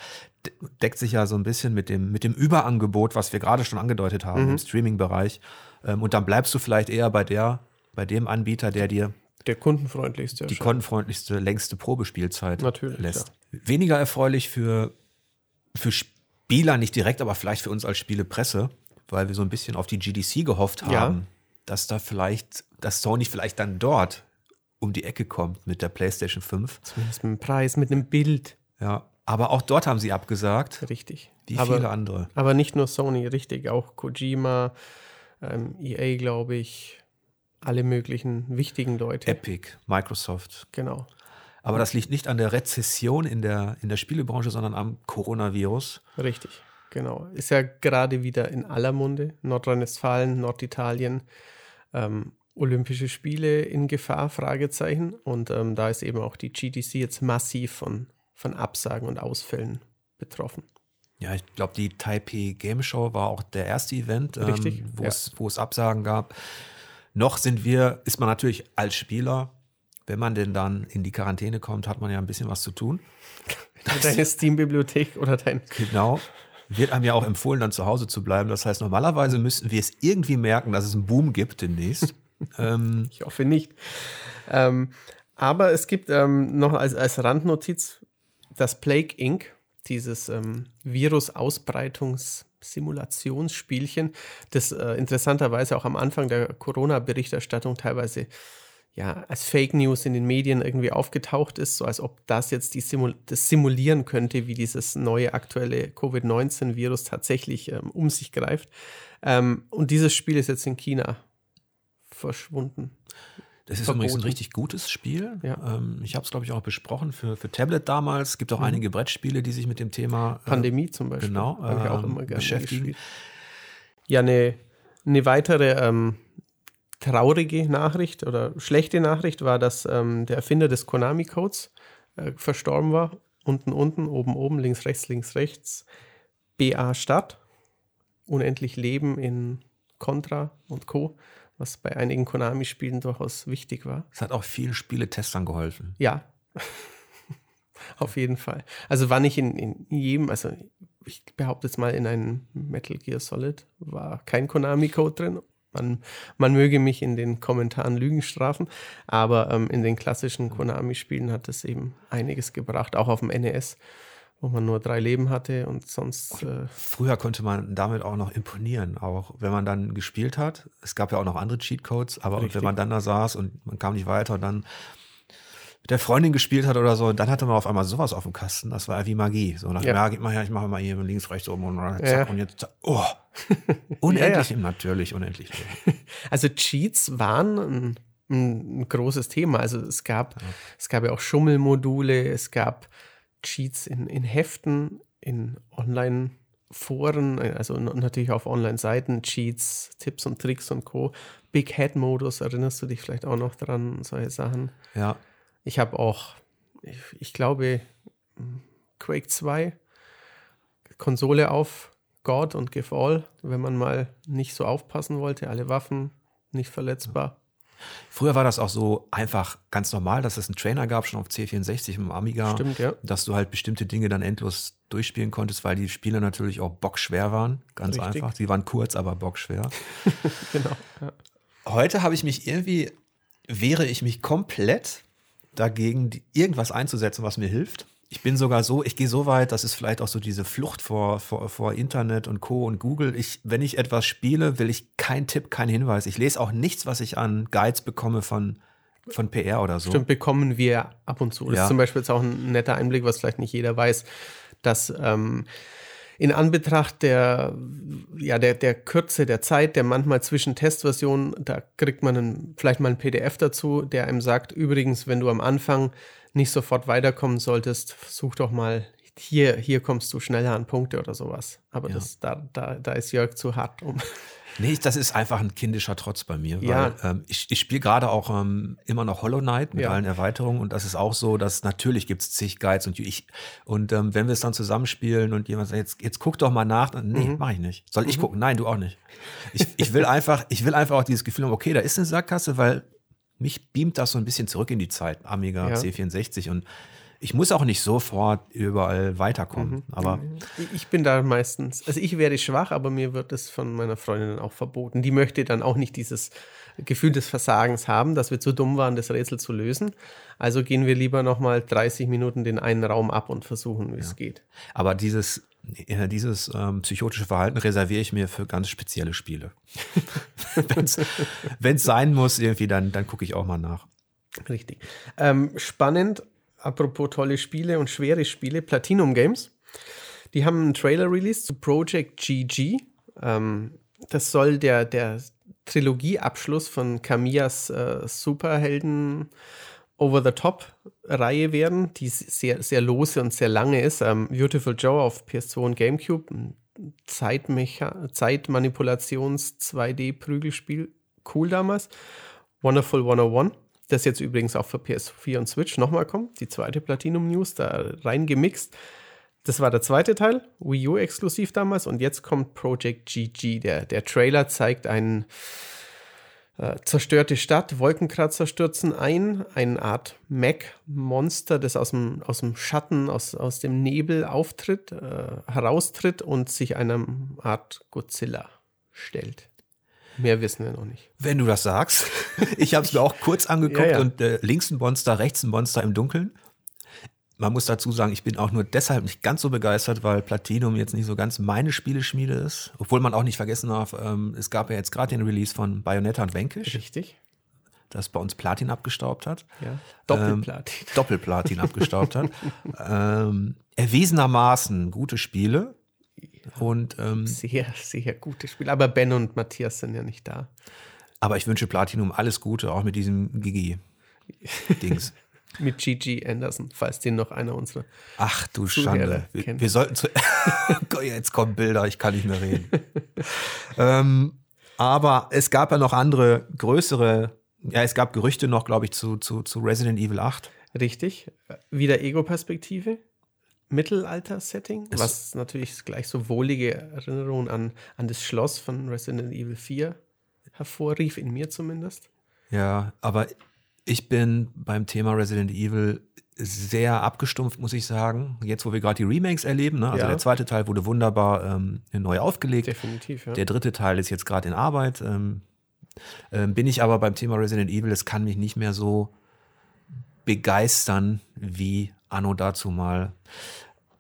deckt sich ja so ein bisschen mit dem, mit dem Überangebot, was wir gerade schon angedeutet haben mhm. im Streaming-Bereich. Ähm, und dann bleibst du vielleicht eher bei der, bei dem Anbieter, der dir der kundenfreundlichste die kundenfreundlichste, längste Probespielzeit Natürlich, lässt. Ja. Weniger erfreulich für, für Spieler, nicht direkt, aber vielleicht für uns als Spielepresse, weil wir so ein bisschen auf die GDC gehofft haben, ja. dass da vielleicht, dass Sony vielleicht dann dort um die Ecke kommt mit der PlayStation 5. Zumindest mit dem Preis, mit einem Bild. Ja, aber auch dort haben sie abgesagt. Richtig. Wie aber, viele andere. Aber nicht nur Sony, richtig. Auch Kojima, ähm, EA, glaube ich, alle möglichen wichtigen Leute. Epic, Microsoft. Genau. Aber das liegt nicht an der Rezession in der, in der Spielebranche, sondern am Coronavirus. Richtig, genau. Ist ja gerade wieder in aller Munde. Nordrhein-Westfalen, Norditalien. Ähm, Olympische Spiele in Gefahr? Fragezeichen. Und ähm, da ist eben auch die GDC jetzt massiv von, von Absagen und Ausfällen betroffen. Ja, ich glaube, die Taipei Game Show war auch der erste Event, ähm, wo, ja. es, wo es Absagen gab. Noch sind wir, ist man natürlich als Spieler, wenn man denn dann in die Quarantäne kommt, hat man ja ein bisschen was zu tun. *laughs* Deine Steam-Bibliothek oder dein. Genau. Wird einem ja auch empfohlen, dann zu Hause zu bleiben. Das heißt, normalerweise müssten wir es irgendwie merken, dass es einen Boom gibt demnächst. Ähm, *laughs* ich hoffe nicht. Ähm, aber es gibt ähm, noch als, als Randnotiz das Plague Inc., dieses ähm, Virus-Ausbreitungs-Simulationsspielchen, das äh, interessanterweise auch am Anfang der Corona-Berichterstattung teilweise ja, als Fake News in den Medien irgendwie aufgetaucht ist, so als ob das jetzt die Simul das simulieren könnte, wie dieses neue aktuelle Covid-19-Virus tatsächlich ähm, um sich greift. Ähm, und dieses Spiel ist jetzt in China verschwunden. Das ist verboten. übrigens ein richtig gutes Spiel. Ja. Ähm, ich habe es, glaube ich, auch besprochen für, für Tablet damals. Es gibt auch mhm. einige Brettspiele, die sich mit dem Thema äh, Pandemie zum Beispiel genau, äh, ich auch immer gerne beschäftigen. Gespielt. Ja, eine, eine weitere ähm, traurige Nachricht oder schlechte Nachricht war, dass ähm, der Erfinder des Konami-Codes äh, verstorben war. Unten, unten, oben, oben, links, rechts, links, rechts. BA Stadt. Unendlich Leben in Contra und Co was bei einigen Konami-Spielen durchaus wichtig war. Es hat auch vielen Spieletestern geholfen. Ja, *laughs* auf jeden Fall. Also war nicht in, in jedem, also ich behaupte jetzt mal, in einem Metal Gear Solid war kein Konami-Code drin. Man, man möge mich in den Kommentaren Lügen strafen, aber ähm, in den klassischen Konami-Spielen hat es eben einiges gebracht, auch auf dem NES wo man nur drei Leben hatte und sonst. Äh Früher konnte man damit auch noch imponieren, auch wenn man dann gespielt hat. Es gab ja auch noch andere Cheatcodes, aber wenn man dann da saß und man kam nicht weiter und dann mit der Freundin gespielt hat oder so, dann hatte man auf einmal sowas auf dem Kasten. Das war ja wie Magie. So nach, ja, ja gib mal her, ich mache mal hier links, rechts oben und zack ja. und jetzt, oh, *laughs* unendlich ja, natürlich, unendlich. *laughs* Also Cheats waren ein, ein, großes Thema. Also es gab, es gab ja auch Schummelmodule, es gab Cheats in, in Heften, in Online-Foren, also natürlich auf Online-Seiten, Cheats, Tipps und Tricks und Co. Big Head-Modus, erinnerst du dich vielleicht auch noch dran, solche Sachen? Ja. Ich habe auch, ich, ich, glaube, Quake 2, Konsole auf God und Give All, wenn man mal nicht so aufpassen wollte, alle Waffen nicht verletzbar. Früher war das auch so einfach ganz normal, dass es einen Trainer gab, schon auf C64 im Amiga. Stimmt, ja. Dass du halt bestimmte Dinge dann endlos durchspielen konntest, weil die Spiele natürlich auch bockschwer waren. Ganz Richtig. einfach. Sie waren kurz, aber bockschwer. *laughs* genau. Ja. Heute habe ich mich irgendwie, wehre ich mich komplett dagegen, irgendwas einzusetzen, was mir hilft ich bin sogar so, ich gehe so weit, das ist vielleicht auch so diese Flucht vor, vor, vor Internet und Co. und Google. Ich, wenn ich etwas spiele, will ich keinen Tipp, keinen Hinweis. Ich lese auch nichts, was ich an Guides bekomme von, von PR oder so. Stimmt, bekommen wir ab und zu. Das ja. ist zum Beispiel jetzt auch ein netter Einblick, was vielleicht nicht jeder weiß, dass ähm, in Anbetracht der, ja, der, der Kürze der Zeit, der manchmal zwischen Testversionen, da kriegt man einen, vielleicht mal ein PDF dazu, der einem sagt, übrigens, wenn du am Anfang nicht sofort weiterkommen solltest, versuch doch mal, hier, hier kommst du schneller an Punkte oder sowas. Aber ja. das, da, da, da ist Jörg zu hart um. Nee, das ist einfach ein kindischer Trotz bei mir. Ja. Weil, ähm, ich ich spiele gerade auch ähm, immer noch Hollow Knight mit ja. allen Erweiterungen und das ist auch so, dass natürlich gibt es zig Guides und ich und ähm, wenn wir es dann zusammenspielen und jemand sagt, jetzt, jetzt guck doch mal nach, dann, nee, mhm. mach ich nicht. Soll ich mhm. gucken? Nein, du auch nicht. Ich, ich will einfach, ich will einfach auch dieses Gefühl haben, okay, da ist eine Sackgasse, weil mich beamt das so ein bisschen zurück in die Zeit, Amiga ja. C64 und ich muss auch nicht sofort überall weiterkommen. Mhm. Aber ich bin da meistens, also ich werde schwach, aber mir wird es von meiner Freundin auch verboten. Die möchte dann auch nicht dieses Gefühl des Versagens haben, dass wir zu dumm waren, das Rätsel zu lösen. Also gehen wir lieber nochmal 30 Minuten den einen Raum ab und versuchen, wie ja. es geht. Aber dieses dieses ähm, psychotische Verhalten reserviere ich mir für ganz spezielle Spiele. *laughs* Wenn es sein muss, irgendwie, dann, dann gucke ich auch mal nach. Richtig. Ähm, spannend, apropos tolle Spiele und schwere Spiele, Platinum Games. Die haben einen Trailer released zu Project GG. Ähm, das soll der, der Trilogieabschluss von Camillas äh, Superhelden Over-the-Top-Reihe werden, die sehr, sehr lose und sehr lange ist. Ähm, Beautiful Joe auf PS2 und GameCube, Zeitmecha Zeitmanipulations-2D-Prügelspiel, cool damals. Wonderful 101, das jetzt übrigens auch für PS4 und Switch nochmal kommt, die zweite Platinum News, da reingemixt. Das war der zweite Teil, Wii U exklusiv damals und jetzt kommt Project GG. Der, der Trailer zeigt einen äh, zerstörte Stadt, Wolkenkratzer stürzen ein, eine Art Mac-Monster, das aus dem, aus dem Schatten, aus, aus dem Nebel auftritt, äh, heraustritt und sich einer Art Godzilla stellt. Mehr wissen wir noch nicht. Wenn du das sagst. *laughs* Ich habe es mir auch kurz angeguckt ja, ja. und äh, links ein Monster, rechts ein Monster im Dunkeln man muss dazu sagen, ich bin auch nur deshalb nicht ganz so begeistert, weil Platinum jetzt nicht so ganz meine Spieleschmiede ist. Obwohl man auch nicht vergessen darf, ähm, es gab ja jetzt gerade den Release von Bayonetta und Vanquish. Richtig. Das bei uns Platin abgestaubt hat. Ja, Doppelplatin. Ähm, Doppelplatin abgestaubt hat. *laughs* Ähm, erwiesenermaßen gute Spiele. Ja, und, ähm, sehr, sehr gute Spiele. Aber Ben und Matthias sind ja nicht da. Aber ich wünsche Platinum alles Gute, auch mit diesem Gigi-Dings. *laughs* Mit Gigi Anderson, falls den noch einer unserer. Ach du Schande. Wir, wir, sollten zu. *laughs* Jetzt kommen Bilder, ich kann nicht mehr reden. *laughs* ähm, aber es gab ja noch andere größere. Ja, es gab Gerüchte noch, glaube ich, zu, zu, zu Resident Evil 8. Richtig. Wieder Ego-Perspektive. Mittelalter-Setting, was natürlich gleich so wohlige Erinnerungen an, an das Schloss von Resident Evil 4 hervorrief, in mir zumindest. Ja, aber ich bin beim Thema Resident Evil sehr abgestumpft, muss ich sagen. Jetzt, wo wir gerade die Remakes erleben, ne? also ja. der zweite Teil wurde wunderbar ähm, neu aufgelegt. Definitiv, ja. Der dritte Teil ist jetzt gerade in Arbeit. Ähm, ähm, bin ich aber beim Thema Resident Evil, es kann mich nicht mehr so begeistern wie Anno dazu mal.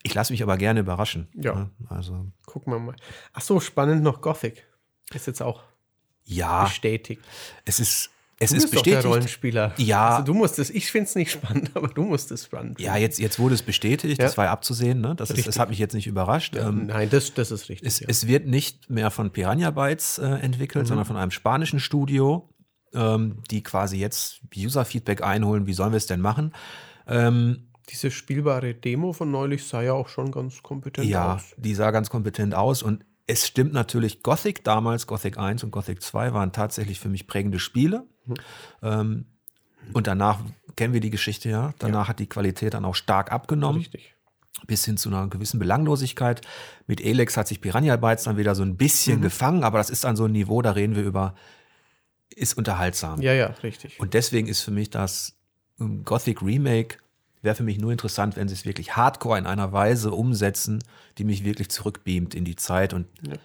Ich lasse mich aber gerne überraschen. Ja. Ne? Also. Gucken wir mal. Ach so, spannend noch Gothic. Ist jetzt auch ja, bestätigt. Es ist es du ist bestätigt. der Rollenspieler. Ja. Also du musst es, ich finde es nicht spannend, *laughs* aber du musst es spannend. Ja, jetzt, jetzt wurde es bestätigt, ja. das war ja abzusehen, ne? das, ist, das hat mich jetzt nicht überrascht. Ja, ähm, nein, das, das ist richtig. Es, ja. es wird nicht mehr von Piranha Bytes äh, entwickelt, mhm. sondern von einem spanischen Studio, ähm, die quasi jetzt User-Feedback einholen, wie sollen wir es denn machen. Ähm, diese spielbare Demo von neulich sah ja auch schon ganz kompetent ja, aus. Ja, die sah ganz kompetent aus und es stimmt natürlich, Gothic damals, Gothic 1 und Gothic 2 waren tatsächlich für mich prägende Spiele. Mhm. Ähm, und danach kennen wir die Geschichte ja. Danach ja. hat die Qualität dann auch stark abgenommen. Richtig. Bis hin zu einer gewissen Belanglosigkeit. Mit Elex hat sich Piranha Bytes dann wieder so ein bisschen mhm. gefangen, aber das ist dann so ein Niveau, da reden wir über, ist unterhaltsam. Ja, ja, richtig. Und deswegen ist für mich das ähm, Gothic Remake wäre für mich nur interessant, wenn sie es wirklich hardcore in einer Weise umsetzen, die mich wirklich zurückbeamt in die Zeit. Und ja.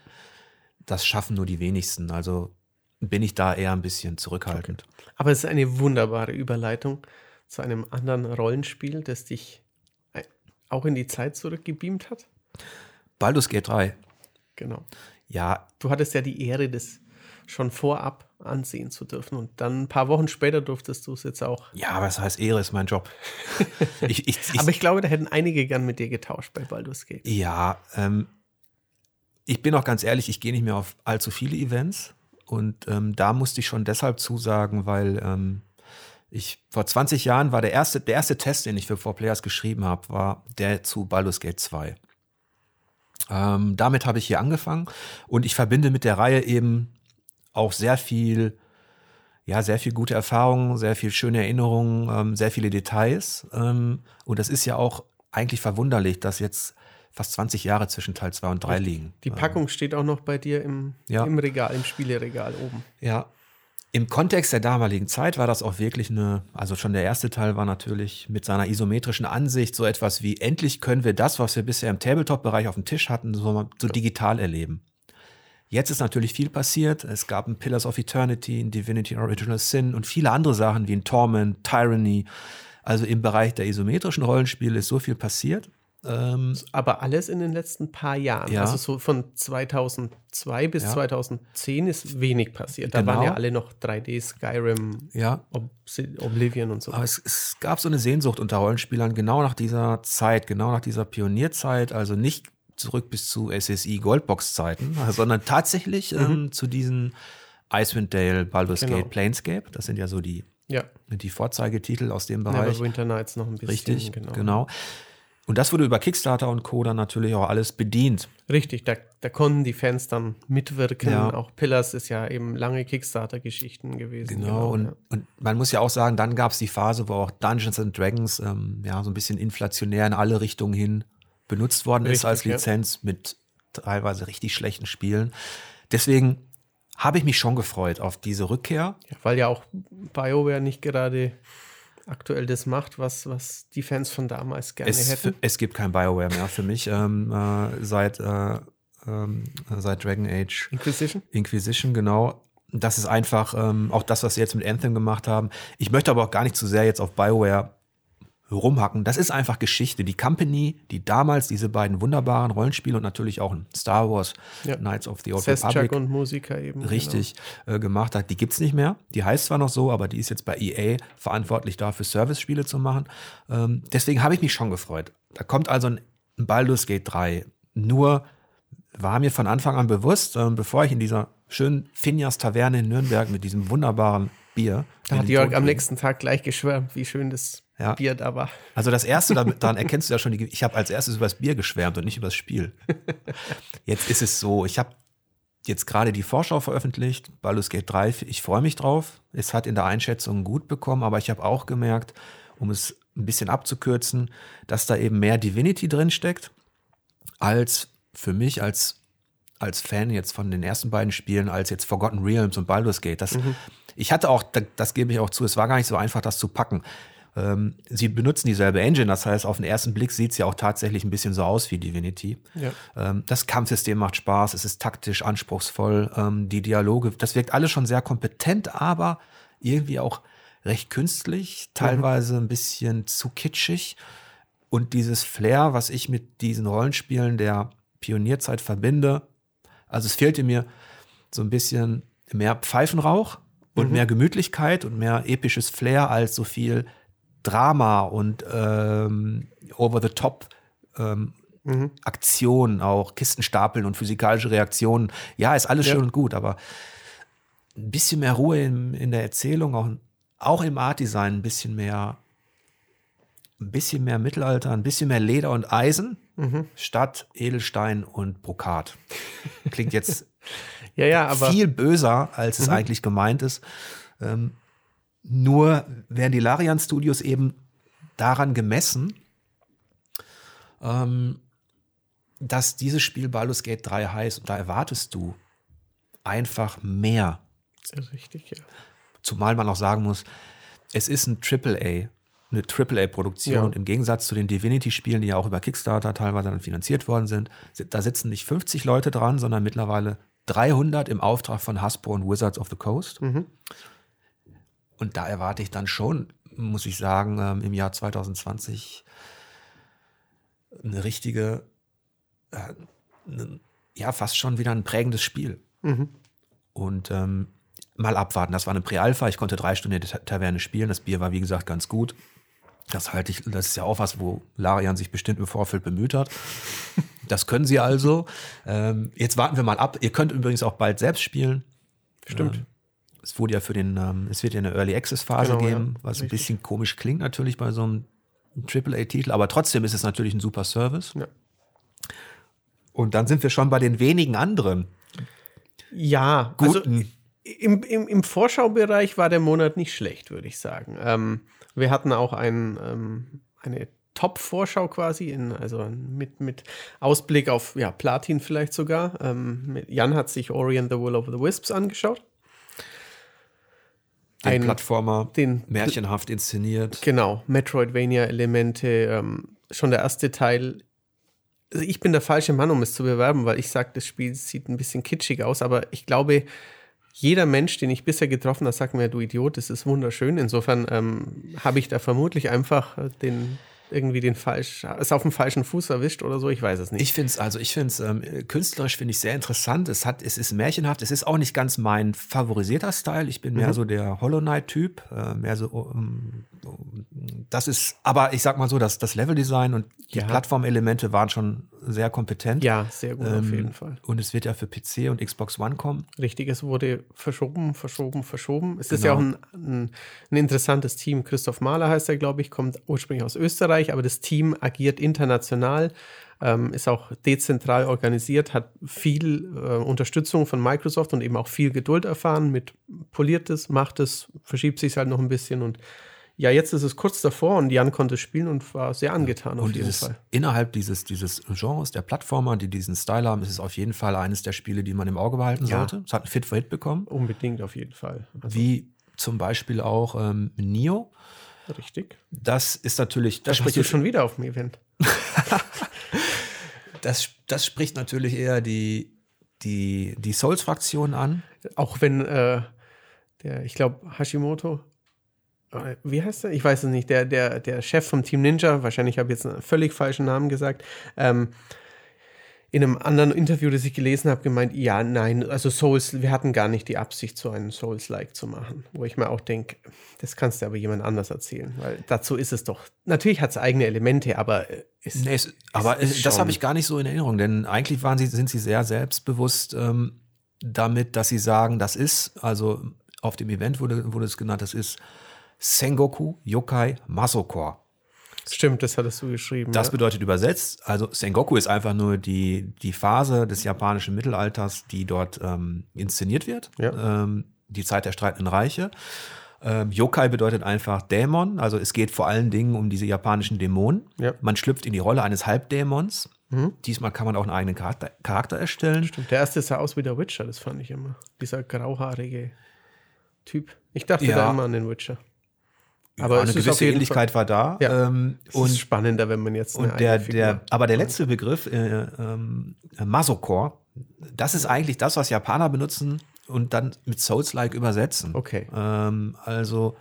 das schaffen nur die wenigsten. Also bin ich da eher ein bisschen zurückhaltend. Okay. Aber es ist eine wunderbare Überleitung zu einem anderen Rollenspiel, das dich auch in die Zeit zurückgebeamt hat. Baldur's Gate 3. Genau. Ja. Du hattest ja die Ehre, das schon vorab ansehen zu dürfen. Und dann ein paar Wochen später durftest du es jetzt auch. Ja, was heißt Ehre ist mein Job. *laughs* ich, ich, ich, Aber ich glaube, da hätten einige gern mit dir getauscht bei Baldur's Gate. Ja, ähm, ich bin auch ganz ehrlich, ich gehe nicht mehr auf allzu viele Events. Und ähm, da musste ich schon deshalb zusagen, weil ähm, ich vor 20 Jahren war der erste, der erste Test, den ich für 4Players geschrieben habe, war der zu Baldur's Gate 2. Ähm, damit habe ich hier angefangen und ich verbinde mit der Reihe eben auch sehr viel, ja, sehr viel gute Erfahrungen, sehr viel schöne Erinnerungen, ähm, sehr viele Details. Ähm, und das ist ja auch eigentlich verwunderlich, dass jetzt fast 20 Jahre zwischen Teil 2 und 3 liegen. Die Packung ähm, steht auch noch bei dir im, ja. im Regal, im Spieleregal oben. Ja. Im Kontext der damaligen Zeit war das auch wirklich eine, also schon der erste Teil war natürlich mit seiner isometrischen Ansicht so etwas wie, endlich können wir das, was wir bisher im Tabletop-Bereich auf dem Tisch hatten, so, so digital erleben. Jetzt ist natürlich viel passiert. Es gab ein Pillars of Eternity, ein Divinity Original Sin und viele andere Sachen wie ein Torment, Tyranny. Also im Bereich der isometrischen Rollenspiele ist so viel passiert. Ähm, Aber alles in den letzten paar Jahren. Ja. Also so von 2002 bis ja. 2010 ist wenig passiert. Da genau. waren ja alle noch 3D, Skyrim, ja. Ob Oblivion und so. Aber es, es, gab so eine Sehnsucht unter Rollenspielern genau nach dieser Zeit, genau nach dieser Pionierzeit. Also nicht zurück bis zu SSI Goldbox-Zeiten, *laughs* sondern tatsächlich mhm. ähm, zu diesen Icewind Dale, Baldur's genau. Gate, Planescape. Das sind ja so die, ja. die Vorzeigetitel aus dem Bereich. Winter Nights noch ein bisschen. Richtig, genau. genau. Und das wurde über Kickstarter und Co. dann natürlich auch alles bedient. Richtig, da, da konnten die Fans dann mitwirken. Ja. Auch Pillars ist ja eben lange Kickstarter-Geschichten gewesen. Genau, genau und, ja. und, man muss ja auch sagen, dann gab es die Phase, wo auch Dungeons and Dragons ähm, ja so ein bisschen inflationär in alle Richtungen hin benutzt worden Richtig, ist als Lizenz ja. mit teilweise richtig schlechten Spielen. Deswegen habe ich mich schon gefreut auf diese Rückkehr. Ja, weil ja auch BioWare nicht gerade aktuell das macht, was, was die Fans von damals gerne es, hätten. Es gibt kein BioWare mehr für mich ähm, äh, seit, äh, äh, seit Dragon Age. Inquisition? Inquisition, genau. Das ist einfach ähm, auch das, was sie jetzt mit Anthem gemacht haben. Ich möchte aber auch gar nicht zu sehr jetzt auf BioWare rumhacken. Das ist einfach Geschichte. Die Company, die damals diese beiden wunderbaren Rollenspiele und natürlich auch Star Wars ja. Knights of the Old Sestchak Republic und Musiker eben genau. richtig genau. äh, gemacht hat, die gibt es nicht mehr. Die heißt zwar noch so, aber die ist jetzt bei EA verantwortlich dafür, Service-Spiele zu machen. Ähm, deswegen habe ich mich schon gefreut. Da kommt also ein Baldur's Gate 3. Nur war mir von Anfang an bewusst, äh, bevor ich in dieser schönen Finjas Taverne in Nürnberg mit diesem wunderbaren Bier. Da hat Jörg am nächsten Tag gleich geschwärmt, wie schön das ja. Bier da war. Also das erste, *laughs* daran erkennst du ja schon, ich habe als erstes über das Bier geschwärmt und nicht über das Spiel. *laughs* Jetzt ist es so, ich habe jetzt gerade die Vorschau veröffentlicht, Baldur's Gate 3, ich freue mich drauf. Es hat in der Einschätzung gut bekommen, aber ich habe auch gemerkt, um es ein bisschen abzukürzen, dass da eben mehr Divinity drin steckt, als für mich als, als Fan jetzt von den ersten beiden Spielen, als jetzt Forgotten Realms und Baldur's Gate. Das, mhm. Ich hatte auch, das, gebe ich auch zu, es war gar nicht so einfach, das zu packen. Ähm, sie benutzen dieselbe Engine, das heißt, auf den ersten Blick sieht es ja auch tatsächlich ein bisschen so aus wie Divinity. Ja. Ähm, das Kampfsystem macht Spaß, es ist taktisch anspruchsvoll, ähm, die Dialoge, das wirkt alles schon sehr kompetent, aber irgendwie auch recht künstlich, teilweise ein bisschen zu kitschig. Und dieses Flair, was ich mit diesen Rollenspielen der Pionierzeit verbinde, also es fehlte mir so ein bisschen mehr Pfeifenrauch und mhm. mehr Gemütlichkeit und mehr episches Flair als so viel Drama und ähm, over-the-top ähm, mhm. Aktionen, auch Kistenstapeln und physikalische Reaktionen. Ja, ist alles ja. schön und gut, aber ein bisschen mehr Ruhe in, in der Erzählung, auch, auch im Art-Design, ein bisschen mehr, ein bisschen mehr Mittelalter, ein bisschen mehr Leder und Eisen mhm. statt Edelstein und Brokat. Klingt jetzt *laughs* ja, ja, aber viel böser, als es mhm. eigentlich gemeint ist. Ähm, nur werden die Larian Studios eben daran gemessen, ähm, dass dieses Spiel Baldur's Gate 3 heißt. Und da erwartest du einfach mehr. Richtig, ja. Zumal man auch sagen muss, es ist ein AAA, eine AAA-Produktion. Ja. Und im Gegensatz zu den Divinity-Spielen, die ja auch über Kickstarter teilweise dann finanziert worden sind, da sitzen nicht 50 Leute dran, sondern mittlerweile 300 im Auftrag von Hasbro und Wizards of the Coast. Mhm. Und da erwarte ich dann schon, muss ich sagen, ähm, im Jahr 2020 eine richtige, äh, ja, fast schon wieder ein prägendes Spiel. Mhm. Und ähm, mal abwarten. Das war eine Präalpha. Ich konnte drei Stunden in der Taverne spielen. Das Bier war, wie gesagt, ganz gut. Das halte ich, das ist ja auch was, wo Larian sich bestimmt im Vorfeld bemüht hat. Das können sie also. Ähm, jetzt warten wir mal ab. Ihr könnt übrigens auch bald selbst spielen. Stimmt. Ähm, es wurde ja für den, ähm, es wird ja eine Early Access Phase genau, geben, ja, was richtig. ein bisschen komisch klingt natürlich bei so einem AAA-Titel, aber trotzdem ist es natürlich ein super Service. Ja. Und dann sind wir schon bei den wenigen anderen. Ja, also guten. Also im, im, im Vorschaubereich war der Monat nicht schlecht, würde ich sagen. Ähm, wir hatten auch ein, ähm, eine Top-Vorschau quasi, in, also mit, mit Ausblick auf ja, Platin vielleicht sogar. Ähm, Jan hat sich Ori and the Will of the Wisps angeschaut. Den ein, Plattformer, den, märchenhaft inszeniert. Genau, Metroidvania-Elemente. Ähm, schon der erste Teil. Also ich bin der falsche Mann, um es zu bewerben, weil ich sage, das Spiel sieht ein bisschen kitschig aus, aber ich glaube, jeder Mensch, den ich bisher getroffen habe, sagt mir, du Idiot, das ist wunderschön. Insofern ähm, habe ich da vermutlich einfach den irgendwie den falsch, ist auf dem falschen Fuß erwischt oder so, ich weiß es nicht. Ich finde es, also ich finde es, ähm, künstlerisch finde ich sehr interessant. Es hat, es ist märchenhaft, es ist auch nicht ganz mein favorisierter Style. Ich bin mehr mhm. so der Hollow Knight-Typ, äh, mehr so, um, das ist, aber ich sag mal so, dass das Leveldesign und die ja. Plattformelemente waren schon sehr kompetent. Ja, sehr gut ähm, auf jeden Fall. Und es wird ja für PC und Xbox One kommen. Richtig, es wurde verschoben, verschoben, verschoben. Es genau. ist ja genau. auch ein, ein, ein interessantes Team. Christoph Mahler heißt er, glaube ich, kommt ursprünglich aus Österreich Österreich, aber das Team agiert international, ähm, ist auch dezentral organisiert, hat viel äh, Unterstützung von Microsoft und eben auch viel Geduld erfahren mit poliertes, macht es, verschiebt sich halt noch ein bisschen und ja, jetzt ist es kurz davor und Jan konnte spielen und war sehr angetan und auf jeden Fall. Innerhalb dieses, dieses Genres der Plattformer, die diesen Style haben, ist es auf jeden Fall eines der Spiele, die man im Auge behalten ja. sollte. Es hat ein Fit for Hit bekommen. Unbedingt auf jeden Fall. Also Wie zum Beispiel auch ähm, Nio. Richtig. Das ist natürlich. Das da sprichst du schon wieder auf dem Event. *laughs* das, das spricht natürlich eher die, die, die Souls-Fraktion an. Auch wenn äh, der, ich glaube, Hashimoto, äh, wie heißt er? Ich weiß es nicht, der, der, der Chef vom Team Ninja, wahrscheinlich habe ich jetzt einen völlig falschen Namen gesagt, ähm, in einem anderen Interview, das ich gelesen habe, gemeint, ja, nein, also Souls, wir hatten gar nicht die Absicht, so einen Souls-like zu machen. Wo ich mir auch denke, das kannst du aber jemand anders erzählen, weil dazu ist es doch. Natürlich hat es eigene Elemente, aber ist, nee, es, aber ist das habe ich gar nicht so in Erinnerung, denn eigentlich waren sie, sind sie sehr selbstbewusst ähm, damit, dass sie sagen, das ist, also auf dem Event wurde, wurde es genannt, das ist Sengoku Yokai Masokor. Stimmt, das hattest du geschrieben. Das ja. bedeutet übersetzt, also Sengoku ist einfach nur die, die Phase des japanischen Mittelalters, die dort ähm, inszeniert wird. Ja. Ähm, die Zeit der streitenden Reiche. Ähm, Yokai bedeutet einfach Dämon, also es geht vor allen Dingen um diese japanischen Dämonen. Ja. Man schlüpft in die Rolle eines Halbdämons. Mhm. Diesmal kann man auch einen eigenen Charakter, Charakter erstellen. Stimmt. Der erste sah aus wie der Witcher, das fand ich immer. Dieser grauhaarige Typ. Ich dachte ja. da immer an den Witcher. Aber ja, eine gewisse Ähnlichkeit war da. Ja, ähm, und ist spannender, wenn man jetzt und der, der, aber der letzte Begriff, äh, ähm, Masokor, das ist eigentlich das, was Japaner benutzen und dann mit Souls-like übersetzen. Okay. Ähm, also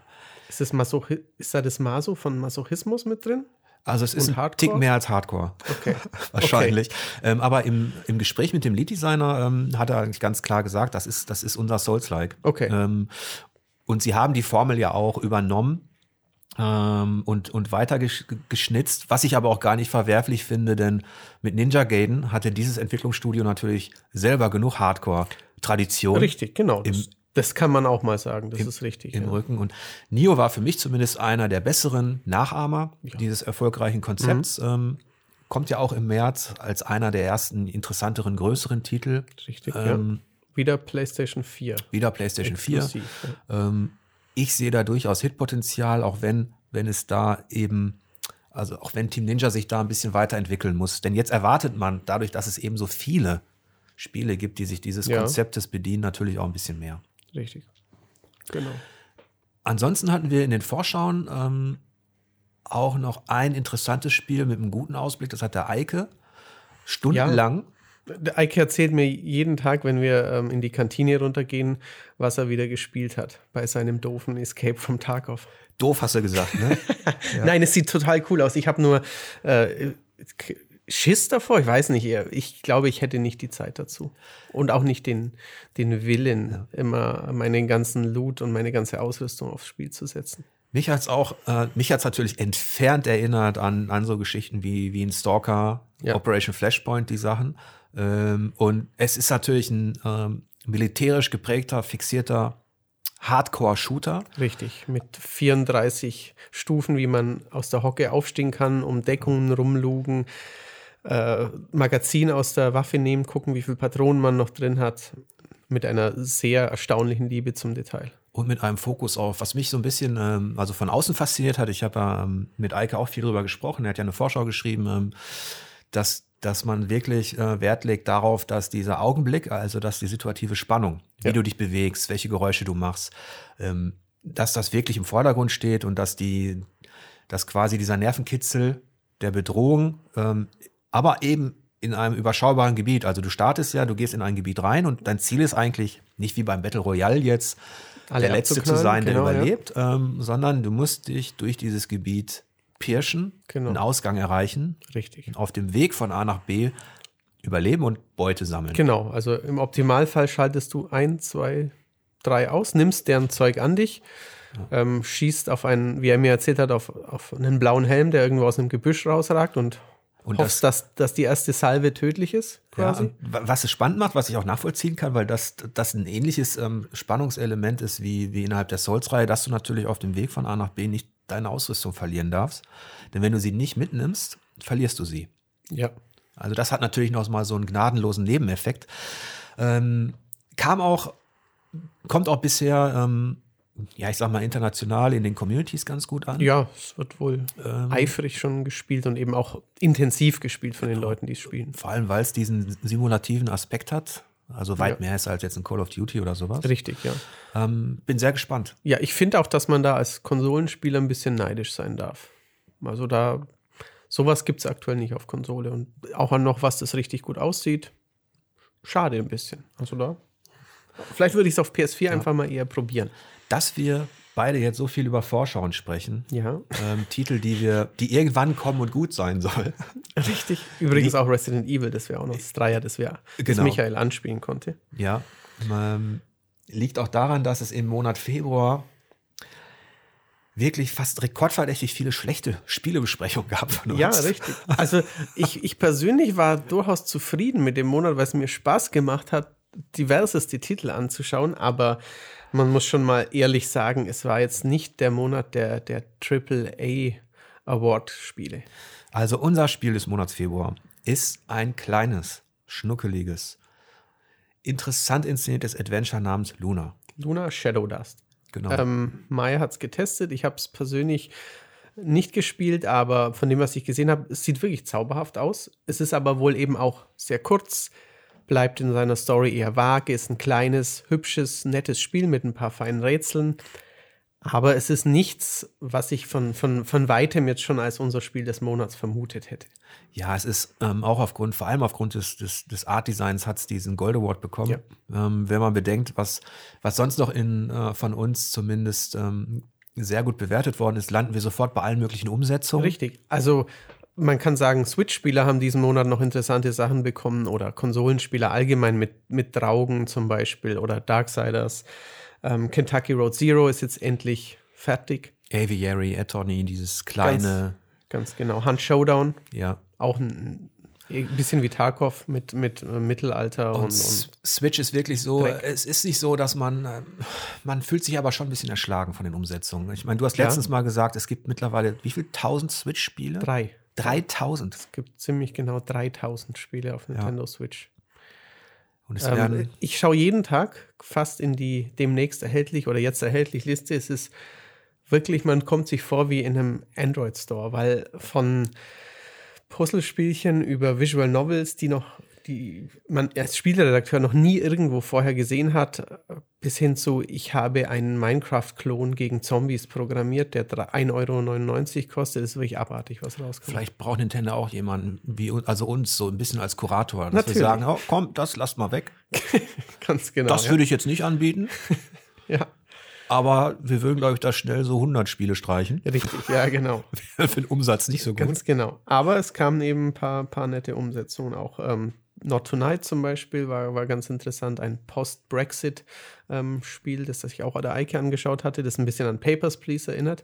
ist das Masochi ist da das Maso von Masochismus mit drin? Also es ist ein Hardcore? Tick mehr als Hardcore. Okay. *laughs* Wahrscheinlich. Okay. Ähm, aber im, im Gespräch mit dem Lead-Designer ähm, hat er eigentlich ganz klar gesagt, das ist, das ist unser Souls-like. Okay. Ähm, und sie haben die Formel ja auch übernommen ähm, und, und weiter geschnitzt, was ich aber auch gar nicht verwerflich finde, denn mit Ninja Gaiden hatte dieses Entwicklungsstudio natürlich selber genug Hardcore-Tradition. Richtig, genau. Im, das, kann man auch mal sagen, das im, ist richtig. Im ja. Rücken. Und Nio war für mich zumindest einer der besseren Nachahmer ja. dieses erfolgreichen Konzepts. Mhm. Ähm, kommt ja auch im März als einer der ersten interessanteren, größeren Titel. Richtig, ähm, ja. Wieder PlayStation 4. Wieder PlayStation Exklusiv, 4. Ähm, ich sehe da durchaus Hitpotenzial, auch wenn, wenn es da eben, also auch wenn Team Ninja sich da ein bisschen weiterentwickeln muss. Denn jetzt erwartet man, dadurch, dass es eben so viele Spiele gibt, die sich dieses ja. Konzeptes bedienen, natürlich auch ein bisschen mehr. Richtig. Genau. Ansonsten hatten wir in den Vorschauen ähm, auch noch ein interessantes Spiel mit einem guten Ausblick. Das hat der Eike stundenlang Eike erzählt mir jeden Tag, wenn wir ähm, in die Kantine runtergehen, was er wieder gespielt hat bei seinem doofen Escape from Tarkov. Doof hast du gesagt, ne? ja. *laughs* Nein, es sieht total cool aus. Ich habe nur äh, Schiss davor. Ich weiß nicht. Ich glaube, ich hätte nicht die Zeit dazu. Und auch nicht den, den Willen, ja. immer meinen ganzen Loot und meine ganze Ausrüstung aufs Spiel zu setzen. Mich hat es auch, äh, mich hat natürlich entfernt erinnert an, an so Geschichten wie, wie ein Stalker, ja. Operation Flashpoint, die Sachen. Ähm, und es ist natürlich ein ähm, militärisch geprägter, fixierter Hardcore-Shooter. Richtig, mit 34 Stufen, wie man aus der Hocke aufstehen kann, um Deckungen rumlugen, äh, Magazin aus der Waffe nehmen, gucken, wie viele Patronen man noch drin hat, mit einer sehr erstaunlichen Liebe zum Detail. Und mit einem Fokus auf, was mich so ein bisschen, ähm, also von außen fasziniert hat, ich habe ja ähm, mit Eike auch viel drüber gesprochen, er hat ja eine Vorschau geschrieben, ähm, dass dass man wirklich äh, Wert legt darauf, dass dieser Augenblick, also dass die situative Spannung, wie ja. du dich bewegst, welche Geräusche du machst, ähm, dass das wirklich im Vordergrund steht und dass die, dass quasi dieser Nervenkitzel der Bedrohung, ähm, aber eben in einem überschaubaren Gebiet. Also du startest ja, du gehst in ein Gebiet rein und dein Ziel ist eigentlich nicht wie beim Battle Royale jetzt Alle der Letzte zu sein, der genau, überlebt, ja. ähm, sondern du musst dich durch dieses Gebiet abpirschen, genau. einen Ausgang erreichen. Richtig. Auf dem Weg von A nach B überleben und Beute sammeln. Genau, also im Optimalfall schaltest du ein, zwei, drei aus, nimmst deren Zeug an dich, ja. ähm, schießt auf einen, wie er mir erzählt hat, auf, auf einen blauen Helm, der irgendwo aus einem Gebüsch rausragt und und hoffst, das, dass, dass die erste Salve tödlich ist. Quasi. Ja, was es spannend macht, was ich auch nachvollziehen kann, weil das, das ein ähnliches ähm, Spannungselement ist wie, wie innerhalb der Souls-Reihe, dass du natürlich auf dem Weg von A nach B nicht deine Ausrüstung verlieren darfst. Denn wenn du sie nicht mitnimmst, verlierst du sie. Ja. Also das hat natürlich noch mal so einen gnadenlosen Nebeneffekt. Ähm, kam auch, kommt auch bisher, ähm, ja, ich sag mal, international in den Communities ganz gut an. Ja, es wird wohl ähm, eifrig schon gespielt und eben auch intensiv gespielt von den genau. Leuten, die es spielen. Vor allem, weil es diesen simulativen Aspekt hat. Also weit ja. mehr ist als jetzt ein Call of Duty oder sowas. Richtig, ja. Ähm, bin sehr gespannt. Ja, ich finde auch, dass man da als Konsolenspieler ein bisschen neidisch sein darf. Also da Sowas gibt es aktuell nicht auf Konsole. Und auch an noch was, das richtig gut aussieht. Schade ein bisschen. Also da. Vielleicht würde ich es auf PS4 ja. einfach mal eher probieren. Dass wir beide jetzt so viel über Vorschauen sprechen. Ja. Ähm, Titel, die wir, die irgendwann kommen und gut sein sollen. Richtig. Übrigens die, auch Resident Evil, das wäre auch noch das Dreier, das, wir, das genau. Michael anspielen konnte. Ja. Ähm, liegt auch daran, dass es im Monat Februar wirklich fast rekordverdächtig viele schlechte Spielebesprechungen gab von uns. Ja, richtig. Also ich, ich persönlich war durchaus zufrieden mit dem Monat, weil es mir Spaß gemacht hat, diverseste Titel anzuschauen, aber man muss schon mal ehrlich sagen, es war jetzt nicht der Monat der, der AAA Award-Spiele. Also unser Spiel des Monats Februar ist ein kleines, schnuckeliges, interessant inszeniertes Adventure namens Luna. Luna Shadow Dust. Genau. Ähm, Maya hat es getestet. Ich habe es persönlich nicht gespielt, aber von dem, was ich gesehen habe, es sieht wirklich zauberhaft aus. Es ist aber wohl eben auch sehr kurz, bleibt in seiner Story eher vage, ist ein kleines, hübsches, nettes Spiel mit ein paar feinen Rätseln. Aber es ist nichts, was ich von, von, von weitem jetzt schon als unser Spiel des Monats vermutet hätte. Ja, es ist ähm, auch aufgrund, vor allem aufgrund des, des, des Art-Designs hat es diesen Gold Award bekommen. Ja. Ähm, wenn man bedenkt, was, was sonst noch in, äh, von uns zumindest ähm, sehr gut bewertet worden ist, landen wir sofort bei allen möglichen Umsetzungen. Richtig. Also man kann sagen, Switch-Spieler haben diesen Monat noch interessante Sachen bekommen oder Konsolenspieler allgemein mit, mit Draugen zum Beispiel oder Darksiders. Ähm, Kentucky Road Zero ist jetzt endlich fertig. Aviary, Attorney, dieses kleine. Ganz, ganz genau. Hunt Showdown. Ja. Auch ein, bisschen wie Tarkov mit, mit äh, Mittelalter und, und, und, Switch ist wirklich so, Dreck. es ist nicht so, dass man, äh, man fühlt sich aber schon ein bisschen erschlagen von den Umsetzungen. Ich meine, du hast letztens ja. mal gesagt, es gibt mittlerweile, wie viel? 1000 Switch-Spiele? Drei. 3000. Es gibt ziemlich genau 3000 Spiele auf Nintendo ja. Switch. Und es ähm, ich schaue jeden Tag fast in die demnächst erhältlich oder jetzt erhältlich Liste. Es ist wirklich, man kommt sich vor wie in einem Android Store, weil von Puzzlespielchen über Visual Novels, die noch die man als Spielredakteur noch nie irgendwo vorher gesehen hat, bis hin zu, ich habe einen Minecraft-Klon gegen Zombies programmiert, der 1,99 Euro kostet. Das ist wirklich abartig, was rauskommt. Vielleicht braucht Nintendo auch jemanden wie also uns so ein bisschen als Kurator, dass Natürlich. wir sagen, oh, komm, das lasst mal weg. *laughs* Ganz genau. Das ja. würde ich jetzt nicht anbieten. *laughs* ja. Aber wir würden, glaube ich, da schnell so 100 Spiele streichen. Richtig, ja, genau. *laughs* Für den Umsatz nicht so gut. Ganz genau. Aber es kamen eben ein paar, paar nette Umsetzungen auch. Ähm, Not Tonight zum Beispiel war, war ganz interessant. Ein Post-Brexit-Spiel, ähm, das sich auch der Eike angeschaut hatte, das ein bisschen an Papers, Please erinnert.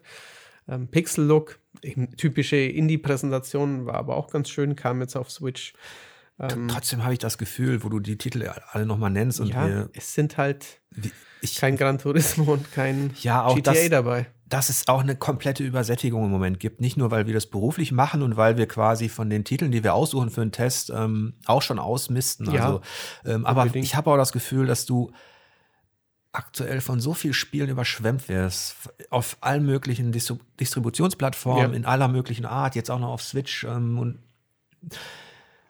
Ähm, Pixel-Look, typische Indie-Präsentation, war aber auch ganz schön, kam jetzt auf Switch. Ähm, Trotzdem habe ich das Gefühl, wo du die Titel alle nochmal nennst. Und ja, es sind halt ich, kein Gran Turismo und kein ja, GTA das, dabei dass es auch eine komplette Übersättigung im Moment gibt. Nicht nur, weil wir das beruflich machen und weil wir quasi von den Titeln, die wir aussuchen für einen Test, ähm, auch schon ausmisten. Ja, also, ähm, aber ich habe auch das Gefühl, dass du aktuell von so vielen Spielen überschwemmt wirst. Auf allen möglichen Distrib Distributionsplattformen, ja. in aller möglichen Art, jetzt auch noch auf Switch. Ähm, und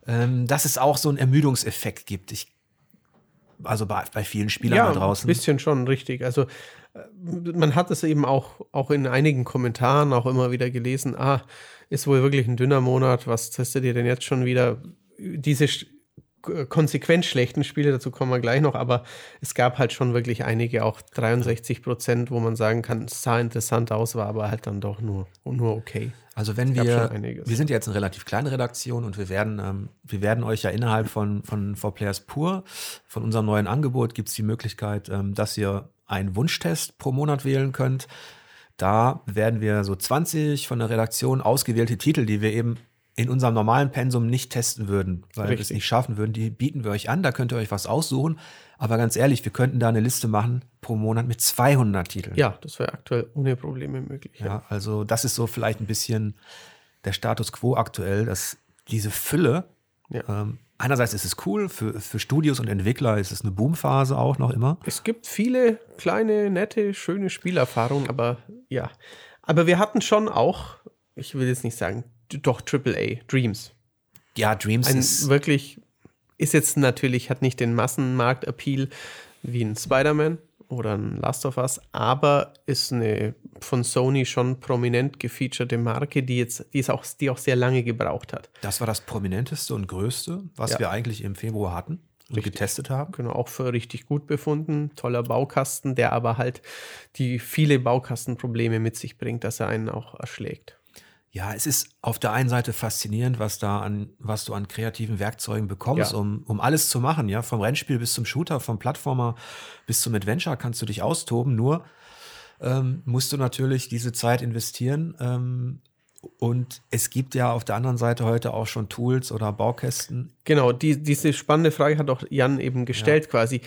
ähm, dass es auch so einen Ermüdungseffekt gibt. Ich also bei, bei vielen Spielern ja, da draußen. Ein bisschen schon richtig. Also man hat es eben auch, auch in einigen Kommentaren auch immer wieder gelesen, ah, ist wohl wirklich ein dünner Monat, was testet ihr denn jetzt schon wieder? Diese konsequent schlechten Spiele, dazu kommen wir gleich noch, aber es gab halt schon wirklich einige, auch 63 Prozent, wo man sagen kann, es sah interessant aus, war aber halt dann doch nur, nur okay. Also wenn wir, wir sind jetzt eine relativ kleine Redaktion und wir werden, ähm, wir werden euch ja innerhalb von, von For Players Pur, von unserem neuen Angebot, gibt es die Möglichkeit, ähm, dass ihr einen Wunschtest pro Monat wählen könnt. Da werden wir so 20 von der Redaktion ausgewählte Titel, die wir eben in unserem normalen Pensum nicht testen würden, weil Richtig. wir es nicht schaffen würden, die bieten wir euch an, da könnt ihr euch was aussuchen. Aber ganz ehrlich, wir könnten da eine Liste machen pro Monat mit 200 Titeln. Ja, das wäre aktuell ohne Probleme möglich. Ja, ja, also das ist so vielleicht ein bisschen der Status quo aktuell, dass diese Fülle, ja. ähm, einerseits ist es cool, für, für Studios und Entwickler ist es eine Boomphase auch noch immer. Es gibt viele kleine, nette, schöne Spielerfahrungen, aber ja. Aber wir hatten schon auch, ich will jetzt nicht sagen doch AAA, Dreams. Ja, Dreams ein ist wirklich ist jetzt natürlich hat nicht den Massenmarkt-Appeal wie ein Spider-Man oder ein Last of Us, aber ist eine von Sony schon prominent gefeaturete Marke, die jetzt die ist auch die auch sehr lange gebraucht hat. Das war das prominenteste und größte, was ja. wir eigentlich im Februar hatten und richtig. getestet haben. Genau, auch für richtig gut befunden. Toller Baukasten, der aber halt die viele Baukastenprobleme mit sich bringt, dass er einen auch erschlägt. Ja, es ist auf der einen Seite faszinierend, was da an, was du an kreativen Werkzeugen bekommst, ja. um, um alles zu machen, ja. Vom Rennspiel bis zum Shooter, vom Plattformer bis zum Adventure kannst du dich austoben. Nur ähm, musst du natürlich diese Zeit investieren. Ähm, und es gibt ja auf der anderen Seite heute auch schon Tools oder Baukästen. Genau, die, diese spannende Frage hat auch Jan eben gestellt, ja. quasi.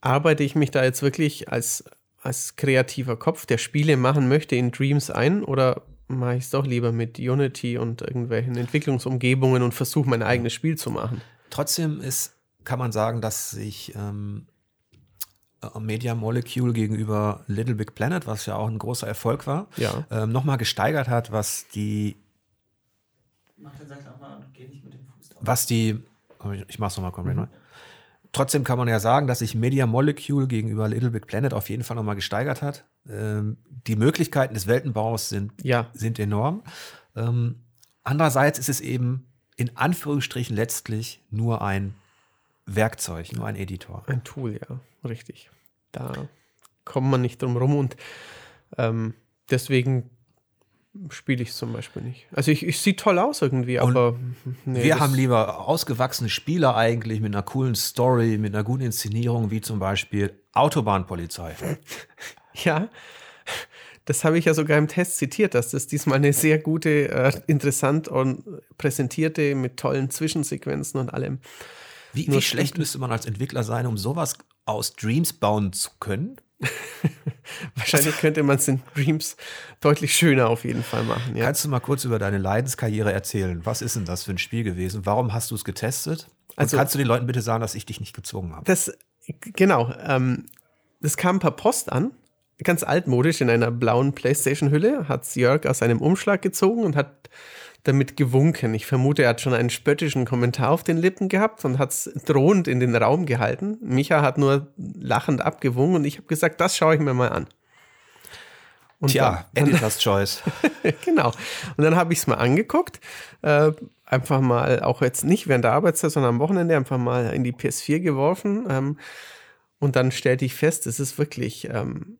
Arbeite ich mich da jetzt wirklich als, als kreativer Kopf, der Spiele machen möchte, in Dreams ein oder mache ich es doch lieber mit Unity und irgendwelchen Entwicklungsumgebungen und versuche mein eigenes Spiel zu machen. Trotzdem ist, kann man sagen, dass sich ähm, äh, Media Molecule gegenüber Little Big Planet, was ja auch ein großer Erfolg war, ja. ähm, nochmal gesteigert hat, was die was die, ich mach's nochmal, komm, mhm. Trotzdem kann man ja sagen, dass sich Media Molecule gegenüber Little Big Planet auf jeden Fall nochmal gesteigert hat. Ähm, die Möglichkeiten des Weltenbaus sind, ja. sind enorm. Ähm, andererseits ist es eben in Anführungsstrichen letztlich nur ein Werkzeug, nur ein Editor. Ein Tool, ja, richtig. Da kommt man nicht drum rum und ähm, deswegen spiele ich zum Beispiel nicht. Also ich, ich sieht toll aus irgendwie, aber nee, wir haben lieber ausgewachsene Spieler eigentlich mit einer coolen Story, mit einer guten Inszenierung, wie zum Beispiel Autobahnpolizei. *laughs* ja, das habe ich ja sogar im Test zitiert, dass das diesmal eine sehr gute, äh, interessant und präsentierte mit tollen Zwischensequenzen und allem. Wie, wie schlecht müsste man als Entwickler sein, um sowas aus Dreams bauen zu können? *laughs* *laughs* Wahrscheinlich könnte man es in Dreams deutlich schöner auf jeden Fall machen. Ja. Kannst du mal kurz über deine Leidenskarriere erzählen? Was ist denn das für ein Spiel gewesen? Warum hast du es getestet? Und also, kannst du den Leuten bitte sagen, dass ich dich nicht gezwungen habe? Das, genau. Ähm, das kam per Post an, ganz altmodisch in einer blauen Playstation-Hülle, hat Jörg aus seinem Umschlag gezogen und hat damit gewunken. Ich vermute, er hat schon einen spöttischen Kommentar auf den Lippen gehabt und hat es drohend in den Raum gehalten. Micha hat nur lachend abgewungen und ich habe gesagt, das schaue ich mir mal an. Und Tja, dann, Editor's Choice. *laughs* genau. Und dann habe ich es mal angeguckt. Äh, einfach mal, auch jetzt nicht während der Arbeitszeit, sondern am Wochenende einfach mal in die PS4 geworfen. Ähm, und dann stellte ich fest, es ist wirklich, ähm,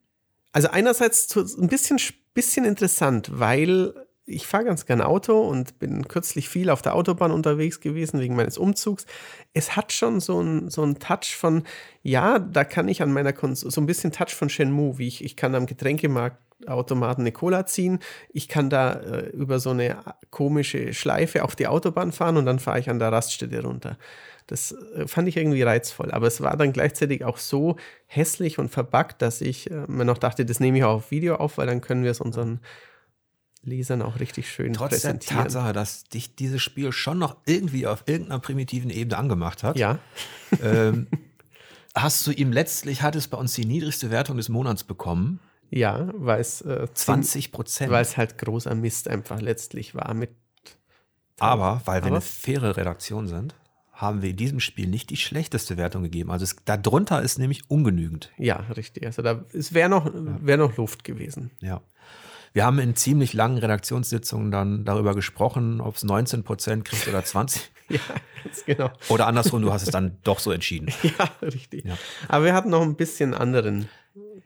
also einerseits ein bisschen, bisschen interessant, weil ich fahre ganz gern Auto und bin kürzlich viel auf der Autobahn unterwegs gewesen wegen meines Umzugs. Es hat schon so einen so Touch von, ja, da kann ich an meiner Kons so ein bisschen Touch von Shenmue, wie ich, ich kann am Getränkemarktautomaten eine Cola ziehen, ich kann da äh, über so eine komische Schleife auf die Autobahn fahren und dann fahre ich an der Raststätte runter. Das äh, fand ich irgendwie reizvoll, aber es war dann gleichzeitig auch so hässlich und verbuggt, dass ich äh, mir noch dachte, das nehme ich auch auf Video auf, weil dann können wir es unseren Lesern auch richtig schön Trotz präsentieren. der Tatsache, dass dich dieses Spiel schon noch irgendwie auf irgendeiner primitiven Ebene angemacht hat. Ja. *laughs* Ähm, hast du ihm letztlich, hat es bei uns die niedrigste Wertung des Monats bekommen. Ja, weil es äh, 20 Prozent. Weil es halt großer Mist einfach letztlich war mit. Aber weil wir eine faire Redaktion sind, haben wir in diesem Spiel nicht die schlechteste Wertung gegeben. Also es, darunter ist nämlich ungenügend. Ja, richtig. Also da wäre noch, wär noch Luft gewesen. Ja. Wir haben in ziemlich langen Redaktionssitzungen dann darüber gesprochen, ob es 19 Prozent kriegt oder 20. *laughs* ja, genau. Oder andersrum, du hast es dann doch so entschieden. *laughs* Ja, richtig. Ja. Aber wir hatten noch ein bisschen anderen.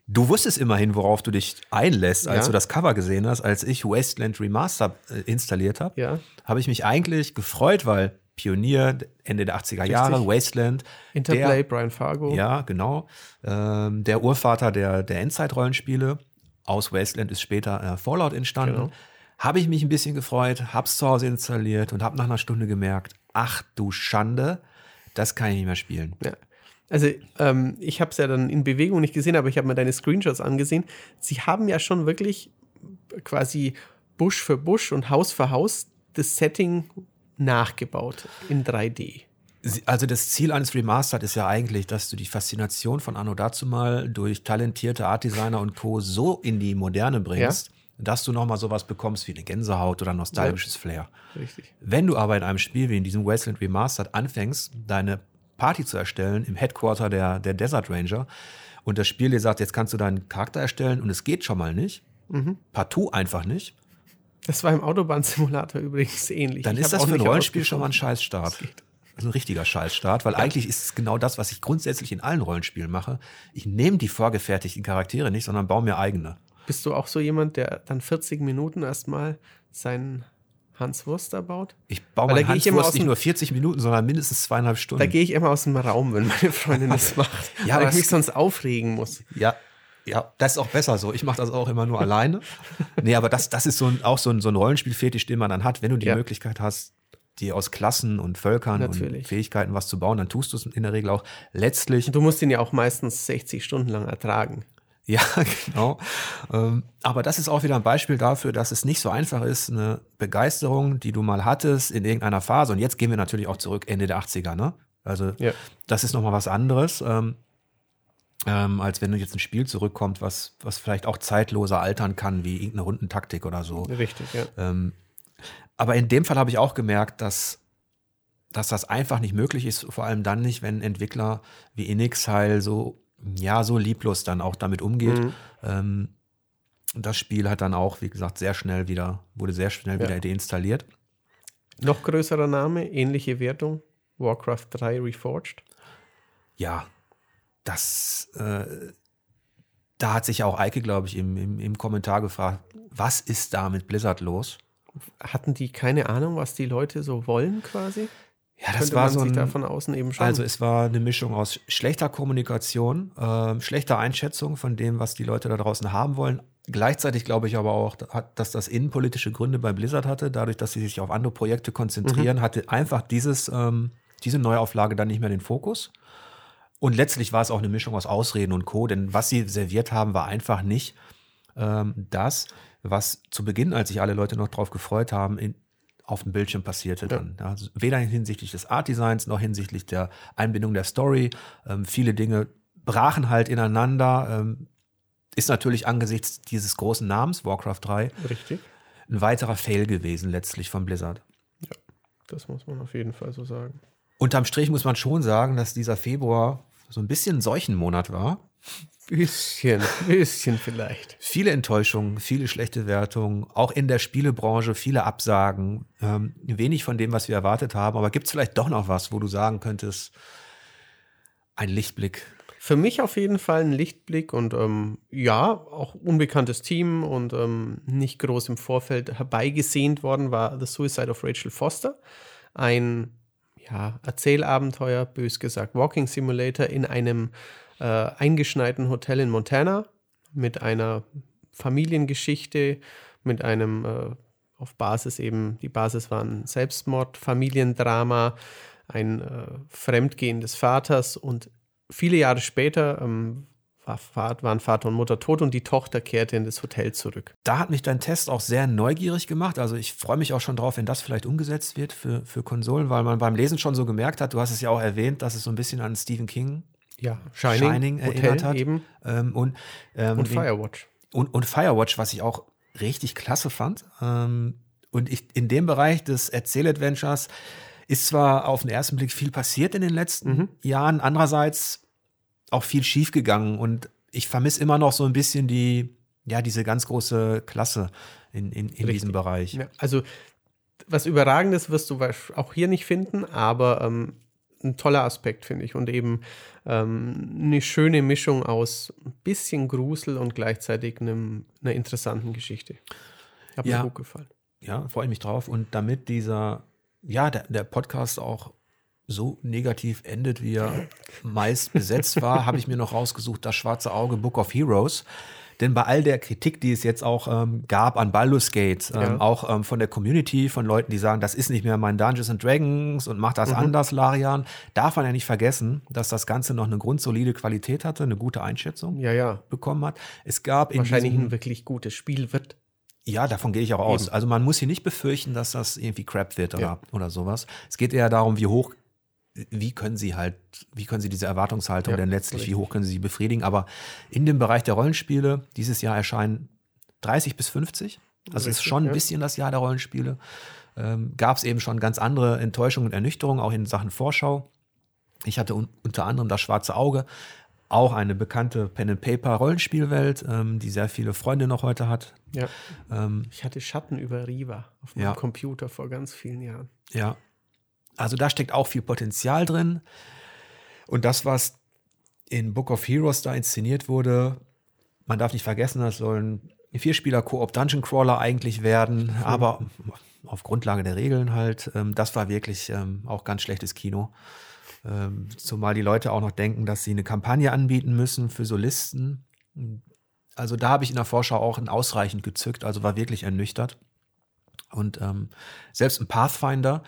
Du wusstest immerhin, worauf du dich einlässt, als ja. du das Cover gesehen hast, als ich Wasteland Remaster äh, installiert habe. Ja. Habe ich mich eigentlich gefreut, weil Pionier, Ende der 80er Jahre, Richtig. Wasteland. Interplay, der, Brian Fargo. Ja, genau. Ähm, der Urvater der, der Endzeit-Rollenspiele. Aus Wasteland ist später äh, Fallout entstanden. Genau. Habe ich mich ein bisschen gefreut, hab's zu Hause installiert und habe nach einer Stunde gemerkt, ach du Schande, das kann ich nicht mehr spielen. Ja. Also ähm, ich habe es ja dann in Bewegung nicht gesehen, aber ich habe mir deine Screenshots angesehen. Sie haben ja schon wirklich quasi Busch für Busch und Haus für Haus das Setting nachgebaut in 3D. Also das Ziel eines Remastered ist ja eigentlich, dass du die Faszination von Anno dazu mal durch talentierte Artdesigner und Co. so in die Moderne bringst, ja? dass du nochmal sowas bekommst wie eine Gänsehaut oder nostalgisches ja. Flair. Richtig. Wenn du aber in einem Spiel wie in diesem Wasteland Remastered anfängst, deine Party zu erstellen im Headquarter der, der Desert Ranger und das Spiel dir sagt, jetzt kannst du deinen Charakter erstellen und es geht schon mal nicht, mhm. partout einfach nicht, das war im Autobahnsimulator *laughs* übrigens ähnlich. Dann ich ist das für ein Rollenspiel schon mal ein Scheißstart. Ist ein richtiger Scheißstart, weil ja. eigentlich ist es genau das, was ich grundsätzlich in allen Rollenspielen mache. Ich nehme die vorgefertigten Charaktere nicht, sondern baue mir eigene. Bist du auch so jemand, der dann 40 Minuten erstmal seinen Hans Wurster baut? Ich baue meinen Hans Wurst nicht nur 40 Minuten, sondern mindestens zweieinhalb Stunden. Da gehe ich immer aus dem Raum, wenn meine Freundin das macht. ja, weil ich mich sonst aufregen muss. Ja, ja, das ist auch besser so. Ich mache das auch immer nur alleine. Nee, aber das, das ist so ein, auch so ein, so ein Rollenspielfetisch, den man dann hat, wenn du die ja. Möglichkeit hast, dir aus Klassen und Völkern Natürlich. und Fähigkeiten was zu bauen, dann tust du es in der Regel auch letztlich. Du musst ihn ja auch meistens 60 Stunden lang ertragen. *laughs* Ja, genau. Ähm, aber das ist auch wieder ein Beispiel dafür, dass es nicht so einfach ist, eine Begeisterung, die du mal hattest in irgendeiner Phase. Und jetzt gehen wir natürlich auch zurück Ende der 80er, ne? Also ja. das ist nochmal was anderes. Ähm, ähm, als wenn du jetzt ein Spiel zurückkommt, was, was vielleicht auch zeitloser altern kann, wie irgendeine Rundentaktik oder so. Richtig, ja. Aber in dem Fall habe ich auch gemerkt, dass, dass das einfach nicht möglich ist, vor allem dann nicht, wenn Entwickler wie Inixheil so, ja, so lieblos dann auch damit umgeht. Mhm. Ähm, das Spiel hat dann auch, wie gesagt, sehr schnell wieder, wurde sehr schnell ja. wieder deinstalliert. Noch größerer Name, ähnliche Wertung, Warcraft 3 Reforged. Ja, das, äh, da hat sich auch Eike, glaube ich, im, im, im Kommentar gefragt, was ist da mit Blizzard los? Hatten die keine Ahnung, was die Leute so wollen quasi? Ja, das Könnte war so ein, da von außen eben schon. Also es war eine Mischung aus schlechter Kommunikation, äh, schlechter Einschätzung von dem, was die Leute da draußen haben wollen. Gleichzeitig glaube ich aber auch, dass das innenpolitische Gründe bei Blizzard hatte, dadurch, dass sie sich auf andere Projekte konzentrieren, mhm. hatte einfach dieses, ähm, diese Neuauflage dann nicht mehr den Fokus. Und letztlich war es auch eine Mischung aus Ausreden und Co., denn was sie serviert haben, war einfach nicht ähm, das, was zu Beginn, als sich alle Leute noch drauf gefreut haben, in, auf dem Bildschirm passierte ja. dann. Also weder hinsichtlich des Art-Designs noch hinsichtlich der Einbindung der Story. Ähm, viele Dinge brachen halt ineinander. Ähm, ist natürlich angesichts dieses großen Namens, Warcraft 3, Richtig. ein weiterer Fail gewesen letztlich von Blizzard. Ja, das muss man auf jeden Fall so sagen. Unterm Strich muss man schon sagen, dass dieser Februar so ein bisschen Seuchenmonat war. Bisschen, bisschen vielleicht. Viele Enttäuschungen, viele schlechte Wertungen, auch in der Spielebranche viele Absagen, ähm, wenig von dem, was wir erwartet haben. Aber gibt es vielleicht doch noch was, wo du sagen könntest, ein Lichtblick? Für mich auf jeden Fall ein Lichtblick und ähm, ja, auch unbekanntes Team und ähm, nicht groß im Vorfeld herbeigesehnt worden war The Suicide of Rachel Foster. Ein ja, Erzählabenteuer, bös gesagt, Walking Simulator in einem äh, eingeschneiten Hotel in Montana mit einer Familiengeschichte, mit einem äh, auf Basis eben, die Basis war ein Selbstmord, Familiendrama, ein äh, Fremdgehen des Vaters und viele Jahre später ähm, war, waren Vater und Mutter tot und die Tochter kehrte in das Hotel zurück. Da hat mich dein Test auch sehr neugierig gemacht. Also ich freue mich auch schon drauf, wenn das vielleicht umgesetzt wird für, für Konsolen, weil man beim Lesen schon so gemerkt hat, du hast es ja auch erwähnt, dass es so ein bisschen an Stephen King ja, Shining, Shining erinnert hat. Eben. Ähm, und, ähm, und Firewatch. Und, und Firewatch, was ich auch richtig klasse fand. Ähm, und ich, in dem Bereich des Erzähladventures ist zwar auf den ersten Blick viel passiert in den letzten mhm. Jahren, andererseits auch viel schiefgegangen und ich vermisse immer noch so ein bisschen die, ja, diese ganz große Klasse in, in, in diesem Bereich. Ja, also was Überragendes wirst du auch hier nicht finden, aber ähm, ein toller Aspekt, finde ich. Und eben ähm, eine schöne Mischung aus ein bisschen Grusel und gleichzeitig einem, einer interessanten Geschichte. Hat ja. mir gut gefallen. Ja, freue ich mich drauf. Und damit dieser, ja, der, der Podcast auch so negativ endet, wie er meist besetzt war, *laughs* habe ich mir noch rausgesucht, das schwarze Auge Book of Heroes. Denn bei all der Kritik, die es jetzt auch ähm, gab an Baldur's Gate, ähm, ja. auch ähm, von der Community, von Leuten, die sagen, das ist nicht mehr mein Dungeons and Dragons und macht das mhm. anders, Larian, darf man ja nicht vergessen, dass das Ganze noch eine grundsolide Qualität hatte, eine gute Einschätzung ja, ja. bekommen hat. Es gab wahrscheinlich ein wirklich gutes Spiel wird. Ja, davon gehe ich auch aus. Eben. Also man muss hier nicht befürchten, dass das irgendwie Crap wird oder, oder sowas. Es geht eher darum, wie hoch wie können sie halt, wie können sie diese Erwartungshaltung ja, denn letztlich, richtig. wie hoch können sie sie befriedigen? Aber in dem Bereich der Rollenspiele, dieses Jahr erscheinen 30 bis 50. Also es ist schon ein bisschen das Jahr der Rollenspiele. Ähm, Gab es eben schon ganz andere Enttäuschungen und Ernüchterungen, auch in Sachen Vorschau. Ich hatte un unter anderem das Schwarze Auge, auch eine bekannte Pen-and-Paper-Rollenspielwelt, ähm, die sehr viele Freunde noch heute hat. Ja. Ähm, ich hatte Schatten über Riva auf meinem ja. Computer vor ganz vielen Jahren. Ja, also da steckt auch viel Potenzial drin. Und das, was in Book of Heroes da inszeniert wurde, man darf nicht vergessen, das sollen Vierspieler Koop Dungeon Crawler eigentlich werden, mhm. aber auf Grundlage der Regeln halt. Ähm, das war wirklich ähm, auch ganz schlechtes Kino. Ähm, zumal die Leute auch noch denken, dass sie eine Kampagne anbieten müssen für Solisten. Also da habe ich in der Vorschau auch ein ausreichend gezückt, also war wirklich ernüchtert. Und ähm, selbst ein Pathfinder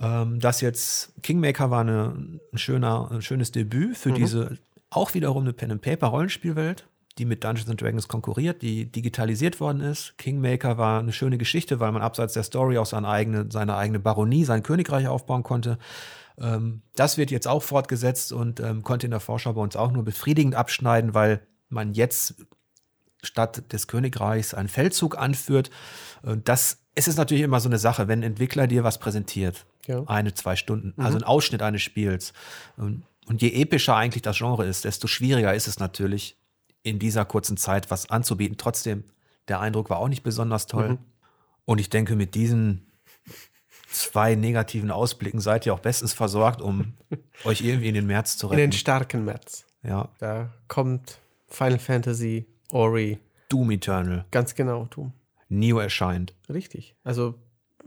das jetzt, Kingmaker war eine, ein, schöner, ein schönes Debüt für mhm. diese auch wiederum eine Pen-and-Paper-Rollenspielwelt, die mit Dungeons and Dragons konkurriert, die digitalisiert worden ist. Kingmaker war eine schöne Geschichte, weil man abseits der Story auch seine eigene, seine eigene Baronie, sein Königreich aufbauen konnte. Ähm, das wird jetzt auch fortgesetzt und ähm, konnte in der Vorschau bei uns auch nur befriedigend abschneiden, weil man jetzt statt des Königreichs einen Feldzug anführt. Das es ist natürlich immer so eine Sache, wenn ein Entwickler dir was präsentiert, ja. eine, zwei Stunden, mhm. also ein Ausschnitt eines Spiels. Und, und je epischer eigentlich das Genre ist, desto schwieriger ist es natürlich, in dieser kurzen Zeit was anzubieten. Trotzdem, der Eindruck war auch nicht besonders toll. Mhm. Und ich denke, mit diesen zwei negativen Ausblicken seid ihr auch bestens versorgt, um *laughs* euch irgendwie in den März zu retten. In den starken März. Ja. Da kommt Final Fantasy, Ori. Doom Eternal. Ganz genau, Doom. Neo erscheint. Richtig. Also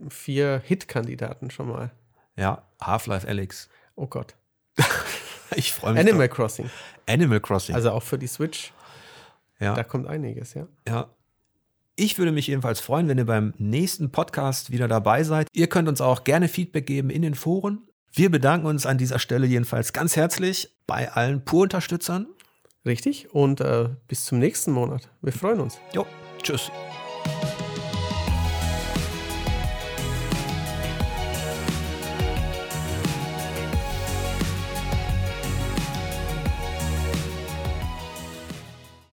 vier Hit-Kandidaten schon mal. Ja, Half-Life Alex. Oh Gott. *laughs* ich freue mich. Animal doch. Crossing. Animal Crossing. Also auch für die Switch. Ja. Da kommt einiges, ja. Ja. Ich würde mich jedenfalls freuen, wenn ihr beim nächsten Podcast wieder dabei seid. Ihr könnt uns auch gerne Feedback geben in den Foren. Wir bedanken uns an dieser Stelle jedenfalls ganz herzlich bei allen Pur-Unterstützern. Richtig. Und äh, bis zum nächsten Monat. Wir freuen uns. Jo, tschüss.